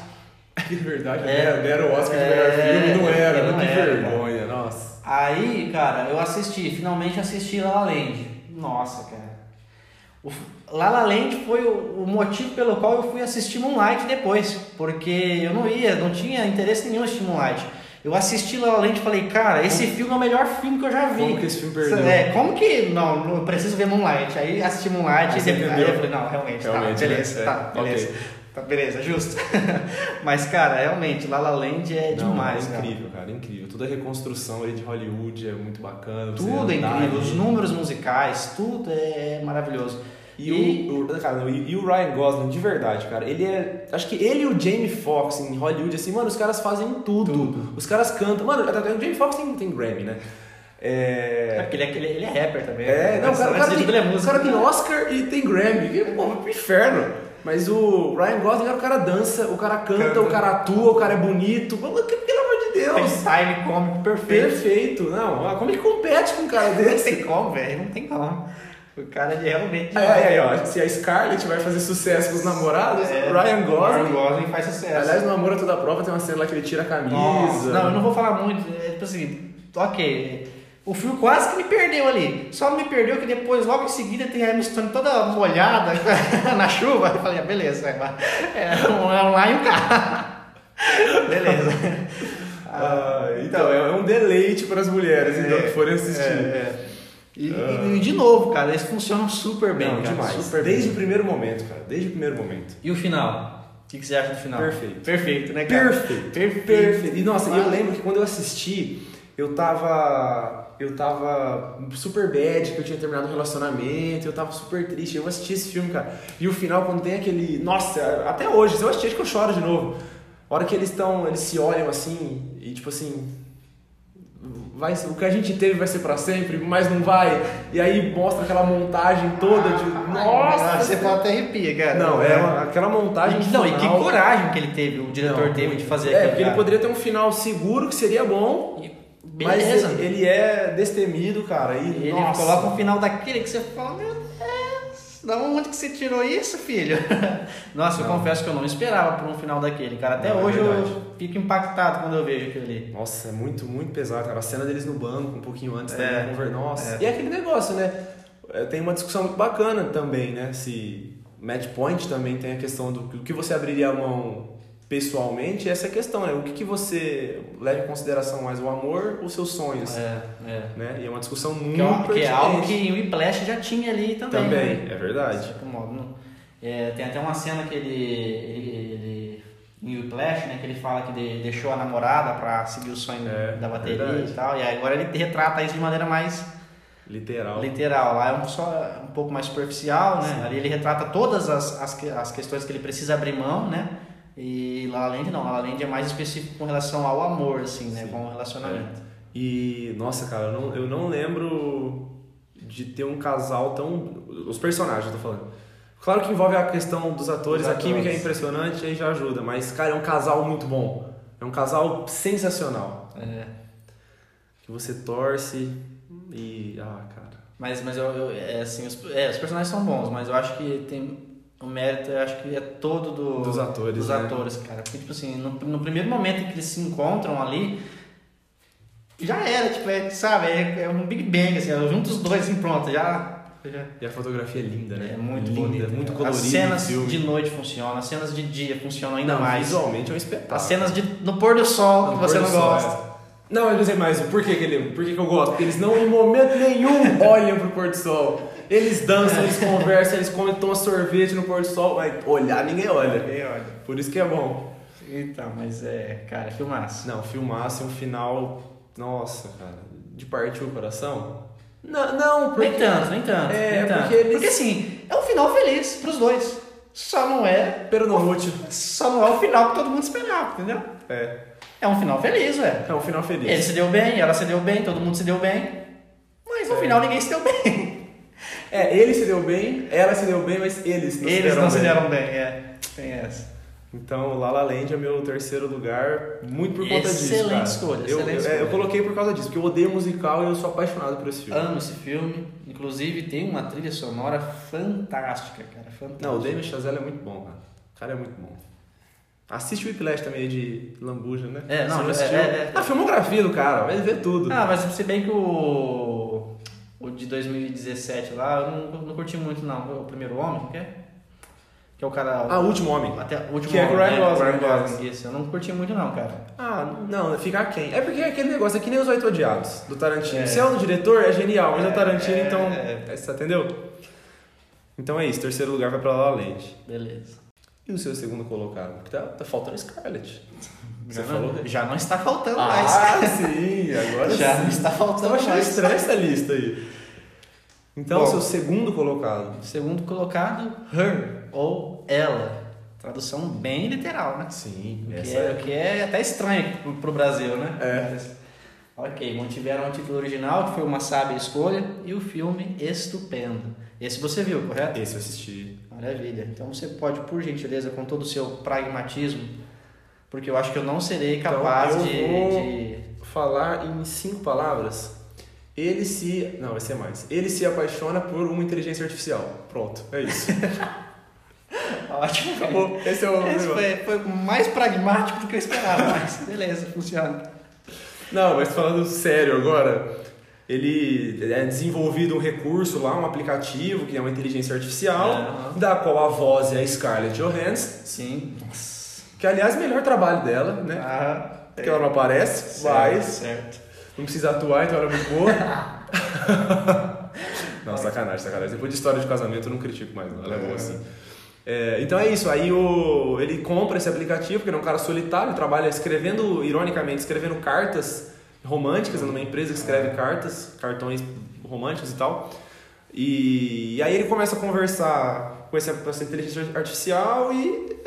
[SPEAKER 1] Que verdade,
[SPEAKER 2] É,
[SPEAKER 1] deram, deram o Oscar de
[SPEAKER 2] é,
[SPEAKER 1] melhor filme, não era,
[SPEAKER 2] não
[SPEAKER 1] que
[SPEAKER 2] era,
[SPEAKER 1] vergonha, nossa.
[SPEAKER 2] Aí, cara, eu assisti, finalmente assisti La La Land. Nossa, cara. O La La Land foi o, o motivo pelo qual eu fui assistir Moonlight depois, porque eu não ia, não tinha interesse nenhum em assistir Moonlight. Eu assisti La La Land e falei, cara, esse filme é o melhor filme que eu já vi.
[SPEAKER 1] Como que esse filme perdeu?
[SPEAKER 2] É, como que, não, não, eu preciso ver Moonlight. Aí assisti Moonlight e depois, aí eu falei, não, realmente,
[SPEAKER 1] Realmente,
[SPEAKER 2] tá, beleza,
[SPEAKER 1] né?
[SPEAKER 2] tá,
[SPEAKER 1] É,
[SPEAKER 2] beleza.
[SPEAKER 1] ok.
[SPEAKER 2] Tá, beleza, justo. Mas, cara, realmente, La La Land é
[SPEAKER 1] Não,
[SPEAKER 2] demais,
[SPEAKER 1] é
[SPEAKER 2] cara.
[SPEAKER 1] incrível, cara, incrível. Toda a reconstrução ali de Hollywood é muito bacana.
[SPEAKER 2] Tudo é incrível,
[SPEAKER 1] ali.
[SPEAKER 2] os números musicais, tudo é maravilhoso.
[SPEAKER 1] E, O, o, cara, e, e o Ryan Gosling, de verdade, cara, ele é. Acho que ele e o Jamie Foxx em Hollywood, assim, mano, os caras fazem tudo.
[SPEAKER 2] Tudo.
[SPEAKER 1] Os caras cantam. Mano, o Jamie Foxx tem, tem Grammy, né?
[SPEAKER 2] É,
[SPEAKER 1] É.
[SPEAKER 2] porque ele é, ele, ele é rapper também.
[SPEAKER 1] É,
[SPEAKER 2] né?
[SPEAKER 1] não, o cara, o
[SPEAKER 2] Antes
[SPEAKER 1] cara, tem,
[SPEAKER 2] é
[SPEAKER 1] o
[SPEAKER 2] músico.
[SPEAKER 1] cara tem Oscar e tem Grammy. Que, pô, pro inferno. Mas o Ryan Gosling, cara, o cara dança, o cara canta,
[SPEAKER 2] Canta.
[SPEAKER 1] o cara atua, o cara é bonito. Pelo amor de
[SPEAKER 2] Tem
[SPEAKER 1] Deus.
[SPEAKER 2] style cômico perfeito.
[SPEAKER 1] Perfeito. Não, como é que compete com um cara
[SPEAKER 2] Não
[SPEAKER 1] desse?
[SPEAKER 2] tem como, velho. Não tem como. O cara ele realmente.
[SPEAKER 1] Aí, aí, ó, se a Scarlett vai fazer sucesso com os namorados,
[SPEAKER 2] É,
[SPEAKER 1] o Ryan Gosling.
[SPEAKER 2] Ryan Gosling faz sucesso.
[SPEAKER 1] Aliás, no Amor a Toda Prova tem uma cena lá que ele tira a camisa.
[SPEAKER 2] Nossa, não, eu não vou falar muito. É tipo assim, ok. O filme quase que me perdeu ali. Só me perdeu que depois, logo em seguida, tem a Emma toda molhada na chuva. Eu falei, ah, beleza, é, é um, é um lá e um cá. Beleza.
[SPEAKER 1] Ah, então, é um deleite para as mulheres então, que forem assistir.
[SPEAKER 2] É, é. E, e- e de novo, cara, eles funcionam super bem.
[SPEAKER 1] Não,
[SPEAKER 2] cara,
[SPEAKER 1] demais.
[SPEAKER 2] Super
[SPEAKER 1] Desde
[SPEAKER 2] bem.
[SPEAKER 1] o primeiro momento, cara. Desde o primeiro momento.
[SPEAKER 2] E o final? O que, que você acha do final?
[SPEAKER 1] Perfeito.
[SPEAKER 2] Perfeito, né, cara?
[SPEAKER 1] Perfeito.
[SPEAKER 2] Perfeito.
[SPEAKER 1] Perfeito. E nossa,
[SPEAKER 2] Ah.
[SPEAKER 1] eu lembro que quando eu assisti, eu tava. Eu tava super bad, que eu tinha terminado um relacionamento, eu tava super triste. Eu assisti esse filme, cara. E o final, quando tem aquele. Nossa, até hoje, se eu assistir, acho que eu choro de novo. A hora que eles estão. Eles se olham assim, e tipo assim. Vai, o que a gente teve vai ser pra sempre, mas não vai. E aí mostra aquela montagem toda de. Nossa!
[SPEAKER 2] você pode até arrepia, cara.
[SPEAKER 1] Não, é uma- aquela montagem.
[SPEAKER 2] E, não, e que
[SPEAKER 1] final-
[SPEAKER 2] coragem que ele teve, o diretor
[SPEAKER 1] Não,
[SPEAKER 2] teve de fazer
[SPEAKER 1] É,
[SPEAKER 2] aquilo,
[SPEAKER 1] porque ele
[SPEAKER 2] cara.
[SPEAKER 1] poderia ter um final seguro, que seria bom,
[SPEAKER 2] E-
[SPEAKER 1] mas ele, ele é destemido, cara. E,
[SPEAKER 2] Ele
[SPEAKER 1] nossa.
[SPEAKER 2] coloca um final daquele que você fala, meu Deus, da onde que você tirou isso, filho? Nossa, eu
[SPEAKER 1] Não.
[SPEAKER 2] confesso que eu não esperava por um final daquele, cara. Até
[SPEAKER 1] Não, é
[SPEAKER 2] hoje
[SPEAKER 1] verdade.
[SPEAKER 2] eu fico impactado quando eu vejo aquilo ali.
[SPEAKER 1] Nossa, é muito, muito pesado, cara. A cena deles no banco, um pouquinho antes
[SPEAKER 2] É,
[SPEAKER 1] também, conver... Nossa.
[SPEAKER 2] é.
[SPEAKER 1] E é aquele negócio, né? É, Tem uma discussão muito bacana também, né? Se Match Point também tem a questão do, do que você abriria a mão pessoalmente, essa é a questão, né? O que, que você leva em consideração mais, o amor ou os seus sonhos?
[SPEAKER 2] É, é.
[SPEAKER 1] Né? E é uma discussão muito
[SPEAKER 2] Que é, uma- que é algo que o Whiplash já tinha ali também.
[SPEAKER 1] Também,
[SPEAKER 2] né?
[SPEAKER 1] é verdade.
[SPEAKER 2] Não- é, tem até uma cena que ele, ele, ele em Whiplash, né, que ele fala que de- deixou a namorada pra seguir o sonho
[SPEAKER 1] É,
[SPEAKER 2] da bateria
[SPEAKER 1] verdade.
[SPEAKER 2] e tal, e agora ele retrata isso de maneira mais
[SPEAKER 1] Literal.
[SPEAKER 2] literal. Lá é um, só, um pouco mais superficial, né?
[SPEAKER 1] Sim.
[SPEAKER 2] Ali ele retrata todas as, as, as questões que ele precisa abrir mão, né? E La La Land não, La La Land é mais específico com relação ao amor, assim, né?
[SPEAKER 1] Sim.
[SPEAKER 2] Com o relacionamento.
[SPEAKER 1] E, nossa, cara, eu não, eu não lembro de ter um casal tão. Os personagens, eu tô falando. Claro que envolve a questão dos atores,
[SPEAKER 2] Dos
[SPEAKER 1] a química é impressionante, aí já ajuda, mas, cara, é um casal muito bom. É um casal sensacional.
[SPEAKER 2] É.
[SPEAKER 1] Que você torce e. Ah, cara.
[SPEAKER 2] Mas, mas eu, eu- é assim, os, é, os personagens são bons, mas eu acho que tem o mérito, eu acho que é todo do,
[SPEAKER 1] Dos atores,
[SPEAKER 2] dos
[SPEAKER 1] né?
[SPEAKER 2] atores, cara. Porque, tipo assim, no, no primeiro momento em que eles se encontram ali, já era, tipo, é, sabe, é, é um Big Bang, assim, juntos os dois, assim, pronto, já... já
[SPEAKER 1] E a fotografia é linda, né?
[SPEAKER 2] é muito
[SPEAKER 1] linda,
[SPEAKER 2] bonito.
[SPEAKER 1] muito colorida.
[SPEAKER 2] As cenas de noite funcionam, as cenas de dia funcionam ainda
[SPEAKER 1] Não,
[SPEAKER 2] mais.
[SPEAKER 1] Visualmente é um espetáculo.
[SPEAKER 2] As cenas de, no pôr do sol
[SPEAKER 1] No
[SPEAKER 2] que você não
[SPEAKER 1] do sol,
[SPEAKER 2] gosta.
[SPEAKER 1] é. Não, eu dizer mais, por que, que, ele, por que, que eu gosto? Porque eles não, em momento nenhum, olham pro pôr do sol. Eles dançam, eles conversam, eles comem, tomam sorvete no pôr do sol, mas olhar ninguém olha.
[SPEAKER 2] olha.
[SPEAKER 1] Por isso que é bom.
[SPEAKER 2] Então, mas é, cara, filmaço.
[SPEAKER 1] Não, filmasse um final, nossa, cara, de partir o coração. Não, não, porque...
[SPEAKER 2] Nem tanto, nem tanto.
[SPEAKER 1] É,
[SPEAKER 2] nem tanto.
[SPEAKER 1] porque eles-
[SPEAKER 2] Porque assim, é um final feliz pros dois. Só não é.
[SPEAKER 1] Pero não útil.
[SPEAKER 2] Só não é o final que todo mundo esperava, entendeu?
[SPEAKER 1] É,
[SPEAKER 2] É um final feliz, ué.
[SPEAKER 1] é um final feliz.
[SPEAKER 2] Ele se deu bem, ela se deu bem, todo mundo se deu bem. Mas no
[SPEAKER 1] É.
[SPEAKER 2] final ninguém se deu bem.
[SPEAKER 1] É, ele se deu bem, ela se deu bem, mas eles não se
[SPEAKER 2] Eles
[SPEAKER 1] deram
[SPEAKER 2] não se
[SPEAKER 1] bem.
[SPEAKER 2] deram bem, é. Tem essa.
[SPEAKER 1] Então, La La Land é meu terceiro lugar, muito por conta disso,
[SPEAKER 2] Excelente
[SPEAKER 1] cara.
[SPEAKER 2] escolha,
[SPEAKER 1] eu,
[SPEAKER 2] excelente
[SPEAKER 1] eu-
[SPEAKER 2] escolha.
[SPEAKER 1] eu coloquei por causa disso, porque eu odeio musical e eu sou apaixonado por esse filme.
[SPEAKER 2] Amo esse filme. Inclusive tem uma trilha sonora fantástica, cara. Fantástica.
[SPEAKER 1] Não, o David Chazelle é muito bom, cara. O cara é muito bom. Assiste o Whiplash também de Lambuja, né?
[SPEAKER 2] É, não,
[SPEAKER 1] Você já
[SPEAKER 2] é-
[SPEAKER 1] assistiu?
[SPEAKER 2] é- é-
[SPEAKER 1] A filmografia do cara, vai ver tudo.
[SPEAKER 2] Ah, mas se bem que o. O de 2017 lá, eu não, não curti muito, não. O primeiro homem, que é? Que é o cara.
[SPEAKER 1] Ah, o Último Homem.
[SPEAKER 2] Até o último
[SPEAKER 1] Que é o
[SPEAKER 2] homem,
[SPEAKER 1] Ryan
[SPEAKER 2] né?
[SPEAKER 1] Gosling,
[SPEAKER 2] Ryan
[SPEAKER 1] né?
[SPEAKER 2] Gosling, isso. Eu não curti muito, não, cara.
[SPEAKER 1] Ah, não, fica quem? É porque é aquele negócio, é que nem os Oito Odiados, do Tarantino.
[SPEAKER 2] É.
[SPEAKER 1] Se é o do diretor, é genial, mas é o
[SPEAKER 2] É,
[SPEAKER 1] Tarantino,
[SPEAKER 2] é,
[SPEAKER 1] então...
[SPEAKER 2] é.
[SPEAKER 1] é, Você entendeu? Então é isso, terceiro lugar vai pra La La Land.
[SPEAKER 2] Beleza.
[SPEAKER 1] E o seu segundo colocado? Porque tá, tá faltando Scarlett. Você
[SPEAKER 2] já,
[SPEAKER 1] falou?
[SPEAKER 2] não, já não está faltando mais.
[SPEAKER 1] Ah, sim, agora
[SPEAKER 2] já
[SPEAKER 1] sim.
[SPEAKER 2] não está faltando
[SPEAKER 1] tava achando
[SPEAKER 2] mais.
[SPEAKER 1] estranha essa lista aí. Então,
[SPEAKER 2] Bom.
[SPEAKER 1] seu segundo colocado.
[SPEAKER 2] Segundo colocado, her, ou ela. Tradução bem literal, né?
[SPEAKER 1] Sim,
[SPEAKER 2] O que,
[SPEAKER 1] essa
[SPEAKER 2] é,
[SPEAKER 1] é.
[SPEAKER 2] o que é até estranho pro, pro Brasil, né?
[SPEAKER 1] É.
[SPEAKER 2] Ok, mantiveram o título original, que foi uma sábia escolha, e o filme estupendo. Esse você viu, correto?
[SPEAKER 1] Esse eu assisti.
[SPEAKER 2] Maravilha. Então você pode, por gentileza, com todo o seu pragmatismo, porque eu acho que eu não serei capaz
[SPEAKER 1] Então,
[SPEAKER 2] de,
[SPEAKER 1] vou-
[SPEAKER 2] de-
[SPEAKER 1] Falar em cinco palavras. Ele se. Não, vai ser mais. Ele se apaixona por uma inteligência artificial. Pronto, é isso.
[SPEAKER 2] Ótimo.
[SPEAKER 1] Acabou. Esse é o.
[SPEAKER 2] Esse foi, foi mais pragmático do que eu esperava, mas beleza, funciona.
[SPEAKER 1] Não, mas falando sério agora, ele é desenvolvido um recurso lá, um aplicativo que é uma inteligência artificial,
[SPEAKER 2] Aham.
[SPEAKER 1] da qual a voz é a Scarlett Johansson,
[SPEAKER 2] Sim.
[SPEAKER 1] Que aliás, melhor trabalho dela, né?
[SPEAKER 2] Ah,
[SPEAKER 1] Porque ela não aparece, mas
[SPEAKER 2] certo.
[SPEAKER 1] não precisa atuar, então ela é muito boa. não, sacanagem, sacanagem. Depois de história de casamento eu não critico mais, não. Ela é boa assim. É, então é isso, aí o, ele compra esse aplicativo, porque ele é um cara solitário, trabalha escrevendo, ironicamente, escrevendo cartas românticas, numa empresa que escreve cartas, cartões românticos e tal. E, e aí ele começa a conversar com essa, com essa inteligência artificial e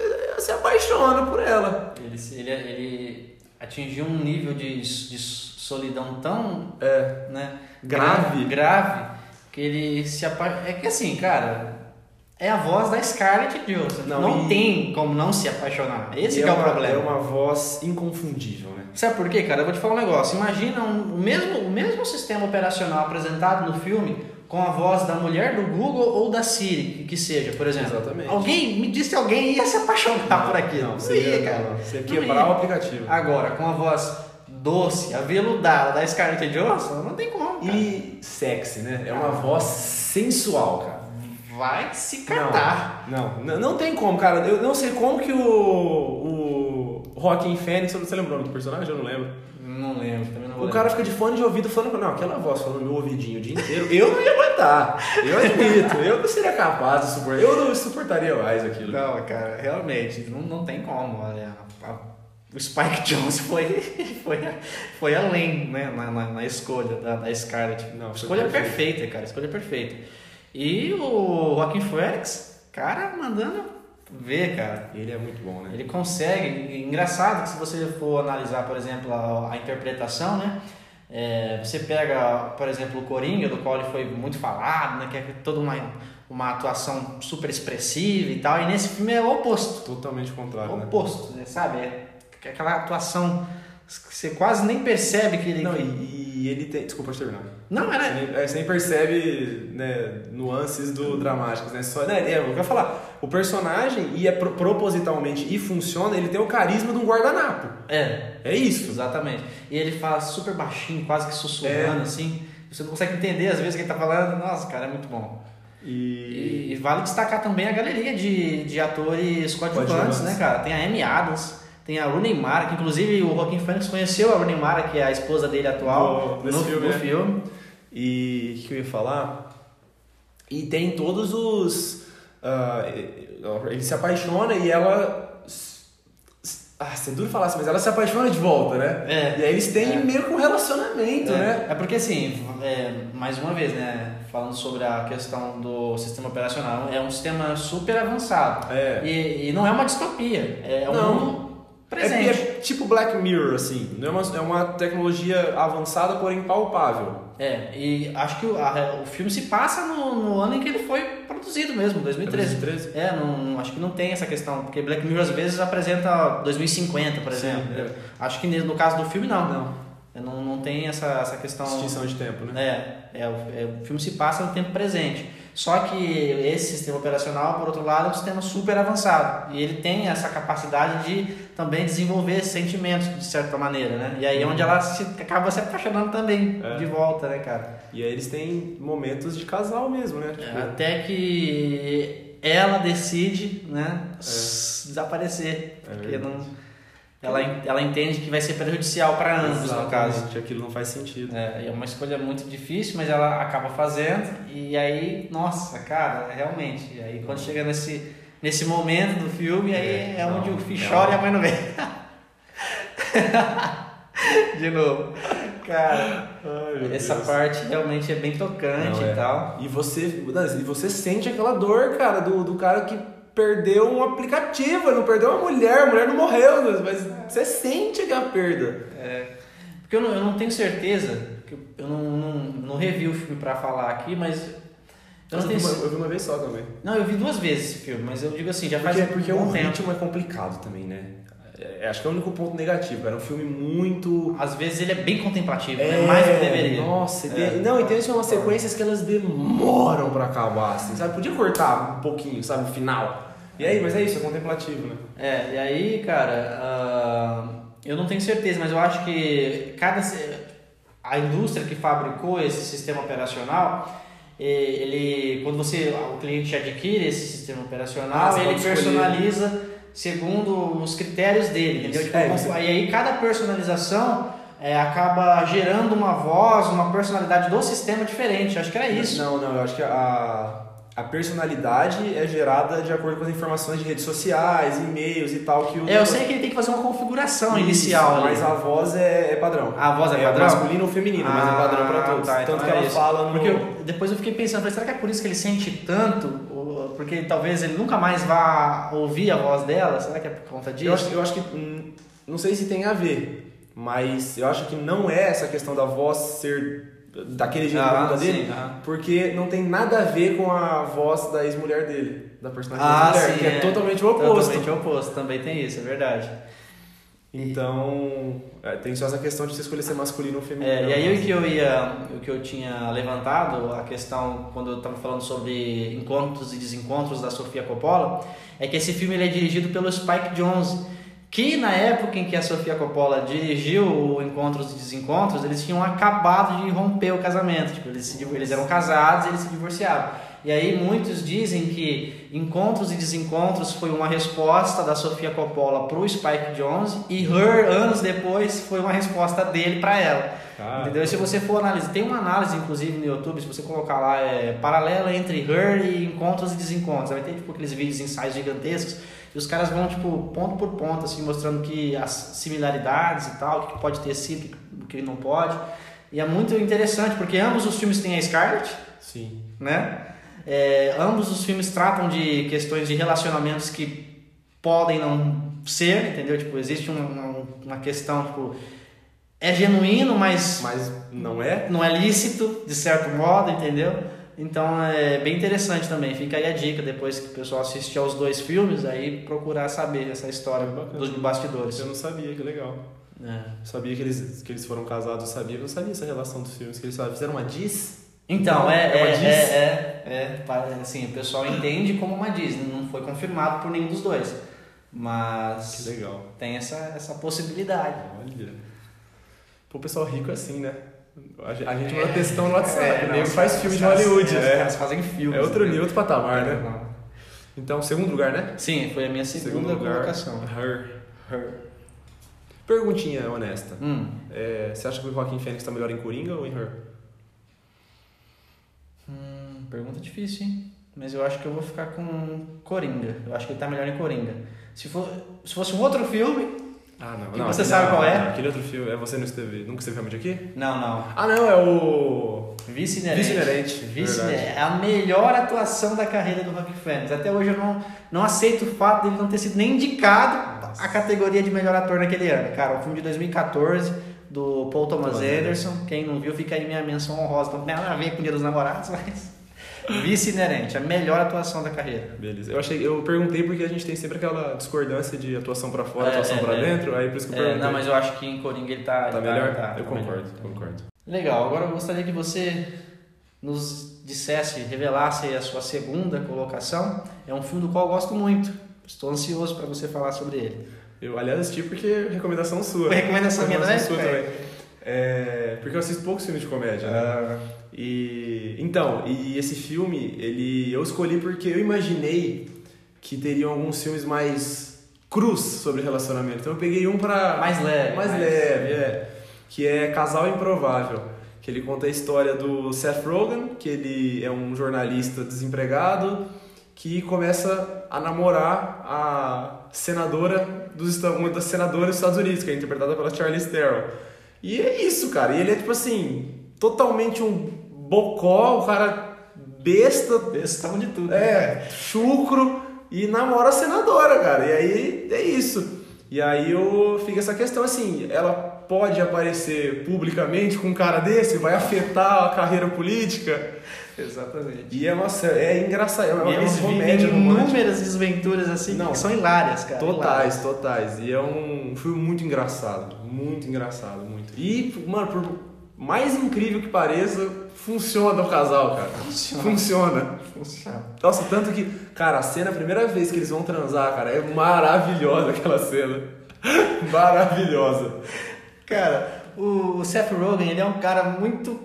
[SPEAKER 1] se apaixona por ela.
[SPEAKER 2] Ele, ele, ele atingiu um nível de, de solidão tão
[SPEAKER 1] É,
[SPEAKER 2] né,
[SPEAKER 1] Grave.
[SPEAKER 2] grave que ele se apaixona. É que assim, cara, é a voz da Scarlett Johansson.
[SPEAKER 1] Não,
[SPEAKER 2] Não,
[SPEAKER 1] e-
[SPEAKER 2] tem como não se apaixonar. Esse que é, o
[SPEAKER 1] uma-
[SPEAKER 2] problema.
[SPEAKER 1] É uma voz inconfundível, né?
[SPEAKER 2] Sabe por quê, cara? Eu vou te falar um negócio. Imagina um- o, mesmo, o mesmo sistema operacional apresentado no filme com a voz da mulher do Google ou da Siri, que, seja, por exemplo.
[SPEAKER 1] Exatamente.
[SPEAKER 2] Alguém, me disse que alguém ia se apaixonar por aquilo.
[SPEAKER 1] Não, você
[SPEAKER 2] ia, cara.
[SPEAKER 1] não, você ia
[SPEAKER 2] Não
[SPEAKER 1] quebrar o aplicativo.
[SPEAKER 2] Agora, com a voz doce, aveludada da Scarlett Johansson, não tem como, cara.
[SPEAKER 1] E sexy, né? É uma voz sensual, cara.
[SPEAKER 2] Vai se catar.
[SPEAKER 1] Não, não, não tem como, cara. Eu não sei como que o, o Joaquin Phoenix, você lembrou o nome do personagem? Eu não lembro.
[SPEAKER 2] Não lembro, também não vou
[SPEAKER 1] O cara fica de fone de ouvido falando, não, aquela voz falando no meu ouvidinho o dia inteiro, eu não ia aguentar. Eu admito, eu não seria capaz de suportar. Eu não suportaria mais aquilo.
[SPEAKER 2] Não, cara, realmente, não, não tem como. Olha, a- a- o Spike Jones foi, foi, foi além né, na, na, na escolha da, da Scarlett.
[SPEAKER 1] Não,
[SPEAKER 2] escolha perfeita, cara, escolha perfeita. E o Joaquim Phoenix, cara, mandando ver, cara.
[SPEAKER 1] Ele é muito bom, né?
[SPEAKER 2] Ele consegue. Engraçado que se você for analisar, por exemplo, a, a interpretação, né? É, você pega, por exemplo, o Coringa, do qual ele foi muito falado, né? Que é toda uma, uma atuação super expressiva e tal. E nesse filme é o oposto.
[SPEAKER 1] Totalmente contrário, né?
[SPEAKER 2] oposto, né? sabe? É aquela atuação que você quase nem percebe que ele.
[SPEAKER 1] Não, e, e ele tem. Desculpa, eu terminar.
[SPEAKER 2] Não,
[SPEAKER 1] Você
[SPEAKER 2] era.
[SPEAKER 1] nem, é, você nem percebe né, nuances do dramáticos, né? Só, né é, eu quero falar, o personagem, e é pro- propositalmente e funciona, ele tem o carisma de um guardanapo.
[SPEAKER 2] É,
[SPEAKER 1] É isso.
[SPEAKER 2] exatamente. E ele fala super baixinho, quase que sussurrando,
[SPEAKER 1] É.
[SPEAKER 2] assim. Você não consegue entender às vezes o que ele tá falando. Nossa, cara, é muito bom.
[SPEAKER 1] E.
[SPEAKER 2] E, vale destacar também a galeria de, de atores Coadjuvantes. né, cara? Tem a Amy Adams, tem a Rooney Mara, que inclusive o Joaquim Phoenix conheceu a Rooney Mara, que é a esposa dele atual,
[SPEAKER 1] No-
[SPEAKER 2] no,
[SPEAKER 1] filme,
[SPEAKER 2] no
[SPEAKER 1] né?
[SPEAKER 2] filme.
[SPEAKER 1] E o que eu ia falar? E tem todos os. ah, ele se apaixona e ela. Ah, é duro falar assim, mas ela se apaixona de volta, né?
[SPEAKER 2] É.
[SPEAKER 1] E aí eles têm
[SPEAKER 2] É.
[SPEAKER 1] meio que um relacionamento,
[SPEAKER 2] É,
[SPEAKER 1] né?
[SPEAKER 2] é porque assim, é, mais uma vez, né, falando sobre a questão do sistema operacional, é um sistema super avançado.
[SPEAKER 1] É.
[SPEAKER 2] E, e não é uma distopia, é um
[SPEAKER 1] Não.
[SPEAKER 2] Mundo presente.
[SPEAKER 1] É, é tipo Black Mirror, assim. É, uma, é uma tecnologia avançada, porém palpável.
[SPEAKER 2] É, e acho que o, a- o filme se passa no, no ano em que ele foi produzido mesmo, 2013.
[SPEAKER 1] 2013?
[SPEAKER 2] É, não, acho que não tem essa questão, porque Black Mirror às vezes apresenta 2050, por
[SPEAKER 1] Sim,
[SPEAKER 2] exemplo.
[SPEAKER 1] é.
[SPEAKER 2] Acho que no caso do filme não.
[SPEAKER 1] Não.
[SPEAKER 2] Não, não tem essa, essa questão.
[SPEAKER 1] Extinção de tempo, né?
[SPEAKER 2] É, é, o, é, o filme se passa no tempo presente. Só que esse sistema operacional, por outro lado, é um sistema super avançado. E ele tem essa capacidade de também desenvolver sentimentos, de certa maneira, né? E aí é onde ela se, acaba se apaixonando também,
[SPEAKER 1] É.
[SPEAKER 2] de volta, né, cara?
[SPEAKER 1] E aí eles têm momentos de casal mesmo, né? Tipo,
[SPEAKER 2] Até que ela decide, né, s- desaparecer.
[SPEAKER 1] É
[SPEAKER 2] porque não, ela, ela entende que vai ser prejudicial para ambos, no caso.
[SPEAKER 1] Aquilo não faz sentido.
[SPEAKER 2] É, é uma escolha muito difícil, mas ela acaba fazendo. E aí, nossa, cara, realmente. E aí quando chega nesse, nesse momento do filme, aí
[SPEAKER 1] É,
[SPEAKER 2] é,
[SPEAKER 1] não,
[SPEAKER 2] onde o filho
[SPEAKER 1] não.
[SPEAKER 2] chora e a mãe não vê. De novo. Cara,
[SPEAKER 1] Ai,
[SPEAKER 2] essa
[SPEAKER 1] Deus.
[SPEAKER 2] parte realmente é bem tocante
[SPEAKER 1] Não, é.
[SPEAKER 2] e tal.
[SPEAKER 1] E você, e você sente aquela dor, cara, do, do cara que perdeu um aplicativo, não perdeu uma mulher, a mulher não morreu, mas você sente aquela perda.
[SPEAKER 2] É, porque eu não, eu não tenho certeza, que eu não, não, não revi o filme pra falar aqui, mas. Eu
[SPEAKER 1] vi,
[SPEAKER 2] tenho.
[SPEAKER 1] uma, eu vi uma vez só também.
[SPEAKER 2] Não, eu vi duas vezes esse filme, mas eu digo assim, já faz
[SPEAKER 1] Porque, porque
[SPEAKER 2] um bom
[SPEAKER 1] o
[SPEAKER 2] tempo.
[SPEAKER 1] ritmo é complicado também, né? É, acho que é o único ponto negativo, cara. É um filme muito.
[SPEAKER 2] Às vezes ele é bem contemplativo, né? mais do que deveria.
[SPEAKER 1] Nossa, e tem-
[SPEAKER 2] É.
[SPEAKER 1] não, e tem assim, umas sequências que elas demoram pra acabar, assim, sabe? Podia cortar um pouquinho, sabe? O final. E aí, mas é isso, é contemplativo, né?
[SPEAKER 2] É, e aí, cara, ah, eu não tenho certeza, mas eu acho que cada a indústria que fabricou esse sistema operacional, ele quando você o cliente adquire esse sistema
[SPEAKER 1] Ah,
[SPEAKER 2] operacional,
[SPEAKER 1] você
[SPEAKER 2] ele personaliza segundo os critérios dele, entendeu? Tipo,
[SPEAKER 1] é,
[SPEAKER 2] E aí cada personalização eh, acaba gerando uma voz, uma personalidade do sistema diferente. Acho que era isso.
[SPEAKER 1] Não, não, eu acho que a, a personalidade é gerada de acordo com as informações de redes sociais, e-mails e tal que o.
[SPEAKER 2] É, eu sei que ele tem que fazer uma configuração
[SPEAKER 1] Isso,
[SPEAKER 2] inicial.
[SPEAKER 1] Mas a voz é, é padrão.
[SPEAKER 2] A voz é padrão?
[SPEAKER 1] masculino ou feminino, mas é padrão pra todos.
[SPEAKER 2] tá,
[SPEAKER 1] Tanto
[SPEAKER 2] então
[SPEAKER 1] que
[SPEAKER 2] é
[SPEAKER 1] ela
[SPEAKER 2] isso.
[SPEAKER 1] fala no.
[SPEAKER 2] Porque eu- depois eu fiquei pensando, será que é por isso que ele sente tanto? Porque talvez ele nunca mais vá ouvir a voz dela? Será que é por conta disso?
[SPEAKER 1] Eu acho, eu acho que. hum, Não sei se tem a ver, mas eu acho que não é essa questão da voz ser daquele jeito
[SPEAKER 2] Ah,
[SPEAKER 1] da dele,
[SPEAKER 2] ah.
[SPEAKER 1] porque não tem nada a ver com a voz da ex-mulher dele, da personagem
[SPEAKER 2] Ah,
[SPEAKER 1] da mulher,
[SPEAKER 2] sim,
[SPEAKER 1] que é, totalmente o oposto.
[SPEAKER 2] Totalmente o oposto, também tem isso, é verdade.
[SPEAKER 1] Então, é, tem só essa questão de você escolher ser masculino ou feminino.
[SPEAKER 2] É, e aí o que eu ia, o que eu tinha levantado, a questão quando eu estava falando sobre encontros e desencontros da Sofia Coppola, é que esse filme ele é dirigido pelo Spike Jonze, que na época em que a Sofia Coppola dirigiu o Encontros e Desencontros, eles tinham acabado de romper o casamento, tipo, eles, se eles eram casados e eles se divorciaram. E aí muitos dizem que Encontros e Desencontros foi uma resposta da Sofia Coppola pro Spike Jonze e Her anos depois foi uma resposta dele para ela.
[SPEAKER 1] Ah,
[SPEAKER 2] Entendeu? E se você for analisar, tem uma análise inclusive no YouTube, se você colocar lá, é paralela entre Her e encontros e desencontros. Vai ter tipo aqueles vídeos ensaios gigantescos e os caras vão tipo ponto por ponto assim mostrando que as similaridades e tal, o que pode ter sido, o que não pode. E é muito interessante porque ambos os filmes têm a Scarlett,
[SPEAKER 1] Sim.
[SPEAKER 2] né? É, ambos os filmes tratam de questões de relacionamentos que podem não ser, entendeu? Tipo, existe uma, uma, uma questão, tipo, é genuíno, mas
[SPEAKER 1] Mas não é?
[SPEAKER 2] não é lícito, de certo modo, entendeu? Então é bem interessante também. Fica aí a dica, depois que o pessoal assistir aos dois filmes, aí procurar saber essa história
[SPEAKER 1] Bacana.
[SPEAKER 2] dos bastidores.
[SPEAKER 1] Eu não sabia, que legal.
[SPEAKER 2] É.
[SPEAKER 1] Sabia que eles, que eles foram casados, eu sabia, eu não sabia essa relação dos filmes, que eles fizeram uma diz.
[SPEAKER 2] Então, é,
[SPEAKER 1] É uma
[SPEAKER 2] é, é, é, é, assim, o pessoal entende como uma Disney, não foi confirmado por nenhum dos dois.
[SPEAKER 1] Que
[SPEAKER 2] Mas
[SPEAKER 1] legal.
[SPEAKER 2] tem essa, essa possibilidade.
[SPEAKER 1] Olha. Pô, o pessoal rico é assim, né? A gente manda textão no WhatsApp,
[SPEAKER 2] É, os
[SPEAKER 1] faz filme de Hollywood.
[SPEAKER 2] é, Os
[SPEAKER 1] É,
[SPEAKER 2] caras fazem filmes.
[SPEAKER 1] é outro
[SPEAKER 2] né?
[SPEAKER 1] nível, outro patamar, né? Então, segundo lugar, né?
[SPEAKER 2] Sim, foi a minha segunda colocação.
[SPEAKER 1] Her.
[SPEAKER 2] Her.
[SPEAKER 1] Perguntinha honesta.
[SPEAKER 2] Hum.
[SPEAKER 1] É, você acha que o Joaquim Fênix tá melhor em Coringa ou em Her?
[SPEAKER 2] Pergunta difícil, hein? Mas eu acho que eu vou ficar com Coringa. Eu acho que ele tá melhor em Coringa. Se, for, se fosse um outro filme.
[SPEAKER 1] Ah, não.
[SPEAKER 2] E
[SPEAKER 1] não
[SPEAKER 2] você
[SPEAKER 1] aquele-
[SPEAKER 2] sabe
[SPEAKER 1] não,
[SPEAKER 2] qual é?
[SPEAKER 1] não, Aquele outro filme, é você não esteve, nunca esteve realmente aqui?
[SPEAKER 2] Não, não.
[SPEAKER 1] Ah, não, é o...
[SPEAKER 2] Vice-inerente.
[SPEAKER 1] Vice-inerente,
[SPEAKER 2] Vice
[SPEAKER 1] verdade.
[SPEAKER 2] é a melhor atuação da carreira do Rock Fênix. Até hoje eu não, não aceito o fato dele não ter sido nem indicado
[SPEAKER 1] Nossa.
[SPEAKER 2] a categoria de melhor ator naquele ano. Cara, o filme de 2014 do Paul Thomas
[SPEAKER 1] Thomas
[SPEAKER 2] Anderson. Quem não viu, fica aí minha menção honrosa. Não tem nada a ver com o Dia dos Namorados, mas. Vice-inerente, a melhor atuação da carreira.
[SPEAKER 1] Beleza. Eu, achei, eu perguntei porque a gente tem sempre aquela discordância de atuação pra fora,
[SPEAKER 2] É,
[SPEAKER 1] atuação
[SPEAKER 2] é,
[SPEAKER 1] pra
[SPEAKER 2] é.
[SPEAKER 1] dentro, aí por isso que eu
[SPEAKER 2] É,
[SPEAKER 1] perguntei.
[SPEAKER 2] não, mas eu acho que em Coringa ele tá.
[SPEAKER 1] Tá
[SPEAKER 2] ele
[SPEAKER 1] melhor?
[SPEAKER 2] tá-
[SPEAKER 1] eu
[SPEAKER 2] tá
[SPEAKER 1] concordo,
[SPEAKER 2] melhor.
[SPEAKER 1] concordo.
[SPEAKER 2] Legal, agora eu gostaria que você nos dissesse, revelasse aí a sua segunda colocação. É um filme do qual eu gosto muito. Estou ansioso para você falar sobre ele.
[SPEAKER 1] Eu, aliás, assisti porque recomendação sua.
[SPEAKER 2] Foi recomendação minha também?
[SPEAKER 1] sua também. É, porque eu assisto poucos filmes de comédia, né? E então, e esse filme, ele eu escolhi porque eu imaginei que teriam alguns filmes mais crus sobre relacionamento. Então eu peguei um pra
[SPEAKER 2] mais leve.
[SPEAKER 1] mais leve, é, que é Casal Improvável, que ele conta a história do Seth Rogen, que ele é um jornalista desempregado que começa a namorar a senadora dos uma das senadoras dos Estados Unidos, que é interpretada pela Charlize Theron. E é isso, cara. E ele é tipo assim, totalmente um bocó, o cara besta,
[SPEAKER 2] Bestão de tudo.
[SPEAKER 1] é, chucro e namora a senadora, cara. E aí é isso. E aí eu fica essa questão assim, ela pode aparecer publicamente com um cara desse, vai afetar a carreira política.
[SPEAKER 2] Exatamente.
[SPEAKER 1] E é uma é engraçado, é uma,
[SPEAKER 2] E eles
[SPEAKER 1] comédia
[SPEAKER 2] vivem inúmeras desventuras assim
[SPEAKER 1] Não.
[SPEAKER 2] que são hilárias, cara.
[SPEAKER 1] Totais, totais. E é um filme muito engraçado. Muito engraçado, muito. E, mano, por mais incrível que pareça, funciona o casal, cara.
[SPEAKER 2] Funciona.
[SPEAKER 1] Funciona.
[SPEAKER 2] Funciona.
[SPEAKER 1] Nossa, tanto que, cara, a cena, a primeira vez que eles vão transar, cara, é maravilhosa aquela cena. maravilhosa.
[SPEAKER 2] Cara, o Seth Rogen, ele é um cara muito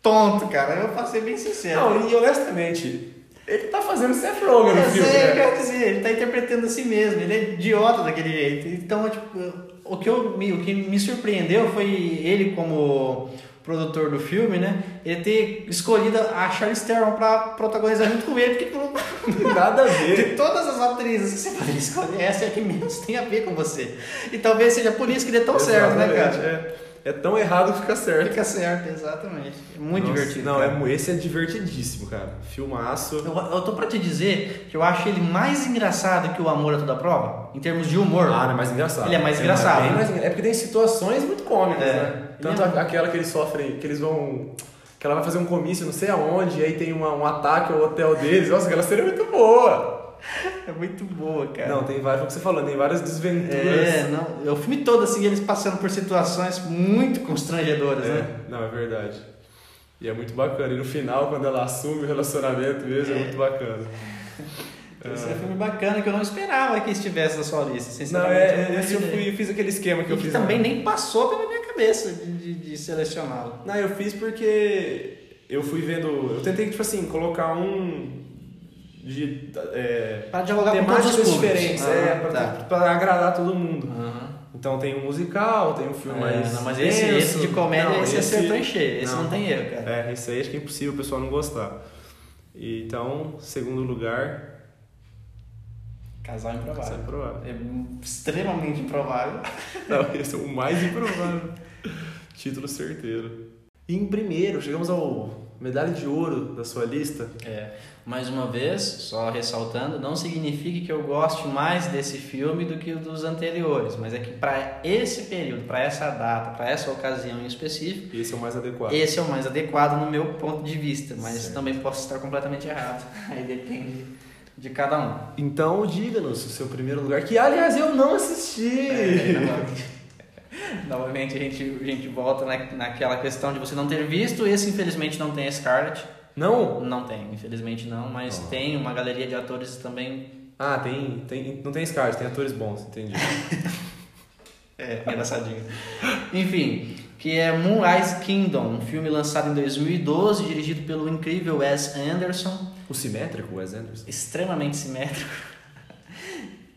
[SPEAKER 2] tonto, cara. Eu vou ser bem sincero.
[SPEAKER 1] Não, e honestamente, ele tá fazendo Seth Rogen no
[SPEAKER 2] Eu
[SPEAKER 1] filme,
[SPEAKER 2] sei, eu
[SPEAKER 1] né?
[SPEAKER 2] quero dizer, ele tá interpretando a si mesmo, ele é idiota daquele jeito. Então, tipo, o que, eu, me- o que me surpreendeu foi ele como produtor do filme, né? Ele ter escolhido a Charlize Theron pra protagonizar junto com ele, porque
[SPEAKER 1] Nada a
[SPEAKER 2] de
[SPEAKER 1] ver.
[SPEAKER 2] todas as atrizes que você poderia escolher, essa é a que menos tem a ver com você. E talvez seja por isso que ele é tão certo, né,
[SPEAKER 1] Exatamente,
[SPEAKER 2] cara?
[SPEAKER 1] É, é tão errado que fica certo.
[SPEAKER 2] Fica certo, exatamente. É muito
[SPEAKER 1] Nossa,
[SPEAKER 2] divertido.
[SPEAKER 1] Não,
[SPEAKER 2] cara.
[SPEAKER 1] é, mu- esse é divertidíssimo, cara. Filmaço.
[SPEAKER 2] Eu, eu tô pra te dizer que eu acho ele mais engraçado que o Amor a Toda Prova, em termos de humor.
[SPEAKER 1] Ah, não é mais engraçado.
[SPEAKER 2] Ele é mais engraçado,
[SPEAKER 1] mais engra- é porque tem situações muito cômicas,
[SPEAKER 2] É.
[SPEAKER 1] né?
[SPEAKER 2] Ele
[SPEAKER 1] Tanto
[SPEAKER 2] é-
[SPEAKER 1] aquela que eles sofrem, que eles vão. Que ela vai fazer um comício não sei aonde, e aí tem uma- um ataque ao hotel deles. Nossa, aquela é muito boa.
[SPEAKER 2] É muito boa, cara.
[SPEAKER 1] Não, tem várias, foi o que você falou, tem várias desventuras.
[SPEAKER 2] É, não. é O filme todo, assim, eles passando por situações muito constrangedoras,
[SPEAKER 1] É,
[SPEAKER 2] né?
[SPEAKER 1] não, é verdade. E é muito bacana. E no final, quando ela assume o relacionamento mesmo, é,
[SPEAKER 2] É.
[SPEAKER 1] muito bacana.
[SPEAKER 2] Esse é um filme bacana que eu não esperava que estivesse na sua lista,
[SPEAKER 1] Não,
[SPEAKER 2] sinceramente.
[SPEAKER 1] é,
[SPEAKER 2] eu não
[SPEAKER 1] é, esse eu fui, fiz aquele esquema que
[SPEAKER 2] E
[SPEAKER 1] eu
[SPEAKER 2] que
[SPEAKER 1] fiz.
[SPEAKER 2] também
[SPEAKER 1] na-
[SPEAKER 2] nem passou pela minha cabeça de, de, de selecioná-lo.
[SPEAKER 1] Não, eu fiz porque eu fui vendo. Eu tentei, tipo assim, colocar um. De. É,
[SPEAKER 2] Para dialogar com todos
[SPEAKER 1] temáticas
[SPEAKER 2] os públicos.
[SPEAKER 1] diferentes,
[SPEAKER 2] Ah,
[SPEAKER 1] é, pra,
[SPEAKER 2] tá.
[SPEAKER 1] agradar todo mundo. Então tem um musical, tem um filme
[SPEAKER 2] É,
[SPEAKER 1] mais.
[SPEAKER 2] não, mas esse, esse de comédia,
[SPEAKER 1] Não,
[SPEAKER 2] esse, acertou em cheio. Esse não, tem erro, cara.
[SPEAKER 1] É, esse aí acho que é impossível o pessoal não gostar. E, então, segundo lugar,
[SPEAKER 2] Casal improvável.
[SPEAKER 1] é improvável.
[SPEAKER 2] É extremamente improvável.
[SPEAKER 1] Não, esse é o mais improvável. Título certeiro. E em primeiro, chegamos ao medalha de ouro da sua lista.
[SPEAKER 2] É, mais uma vez, só ressaltando, não significa que eu goste mais desse filme do que dos anteriores, mas é que para esse período, para essa data, para essa ocasião em específico,
[SPEAKER 1] Esse é o mais adequado.
[SPEAKER 2] esse é o mais adequado no meu ponto de vista, mas
[SPEAKER 1] Certo.
[SPEAKER 2] também posso estar completamente errado. Aí depende de cada um.
[SPEAKER 1] Então, diga-nos o seu primeiro lugar, que aliás eu não assisti.
[SPEAKER 2] É, novamente, novamente a, gente, a gente volta na, naquela questão de você não ter visto. Esse, infelizmente, não tem a Scarlett.
[SPEAKER 1] Não?
[SPEAKER 2] Não tem, infelizmente não, mas
[SPEAKER 1] Oh.
[SPEAKER 2] tem uma galeria de atores também.
[SPEAKER 1] Ah, tem, tem. Não tem Scarlett, tem atores bons, entendi.
[SPEAKER 2] É, engraçadinho. Enfim, que é Moonrise Kingdom, um filme lançado em 2012, dirigido pelo incrível Wes Anderson.
[SPEAKER 1] O simétrico, Wes Anderson.
[SPEAKER 2] extremamente simétrico.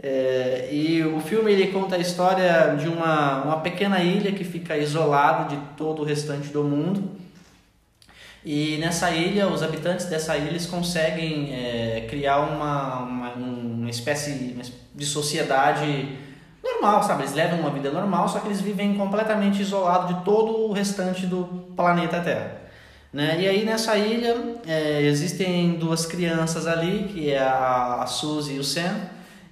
[SPEAKER 2] É, e o filme ele conta a história de uma, uma pequena ilha que fica isolada de todo o restante do mundo. E nessa ilha, os habitantes dessa ilha eles conseguem é, criar uma, uma, uma espécie de sociedade normal, sabe? Eles levam uma vida normal, só que eles vivem completamente isolados de todo o restante do planeta Terra. Né? E aí nessa ilha é, existem duas crianças ali, que é a, a Suzy e o Sam,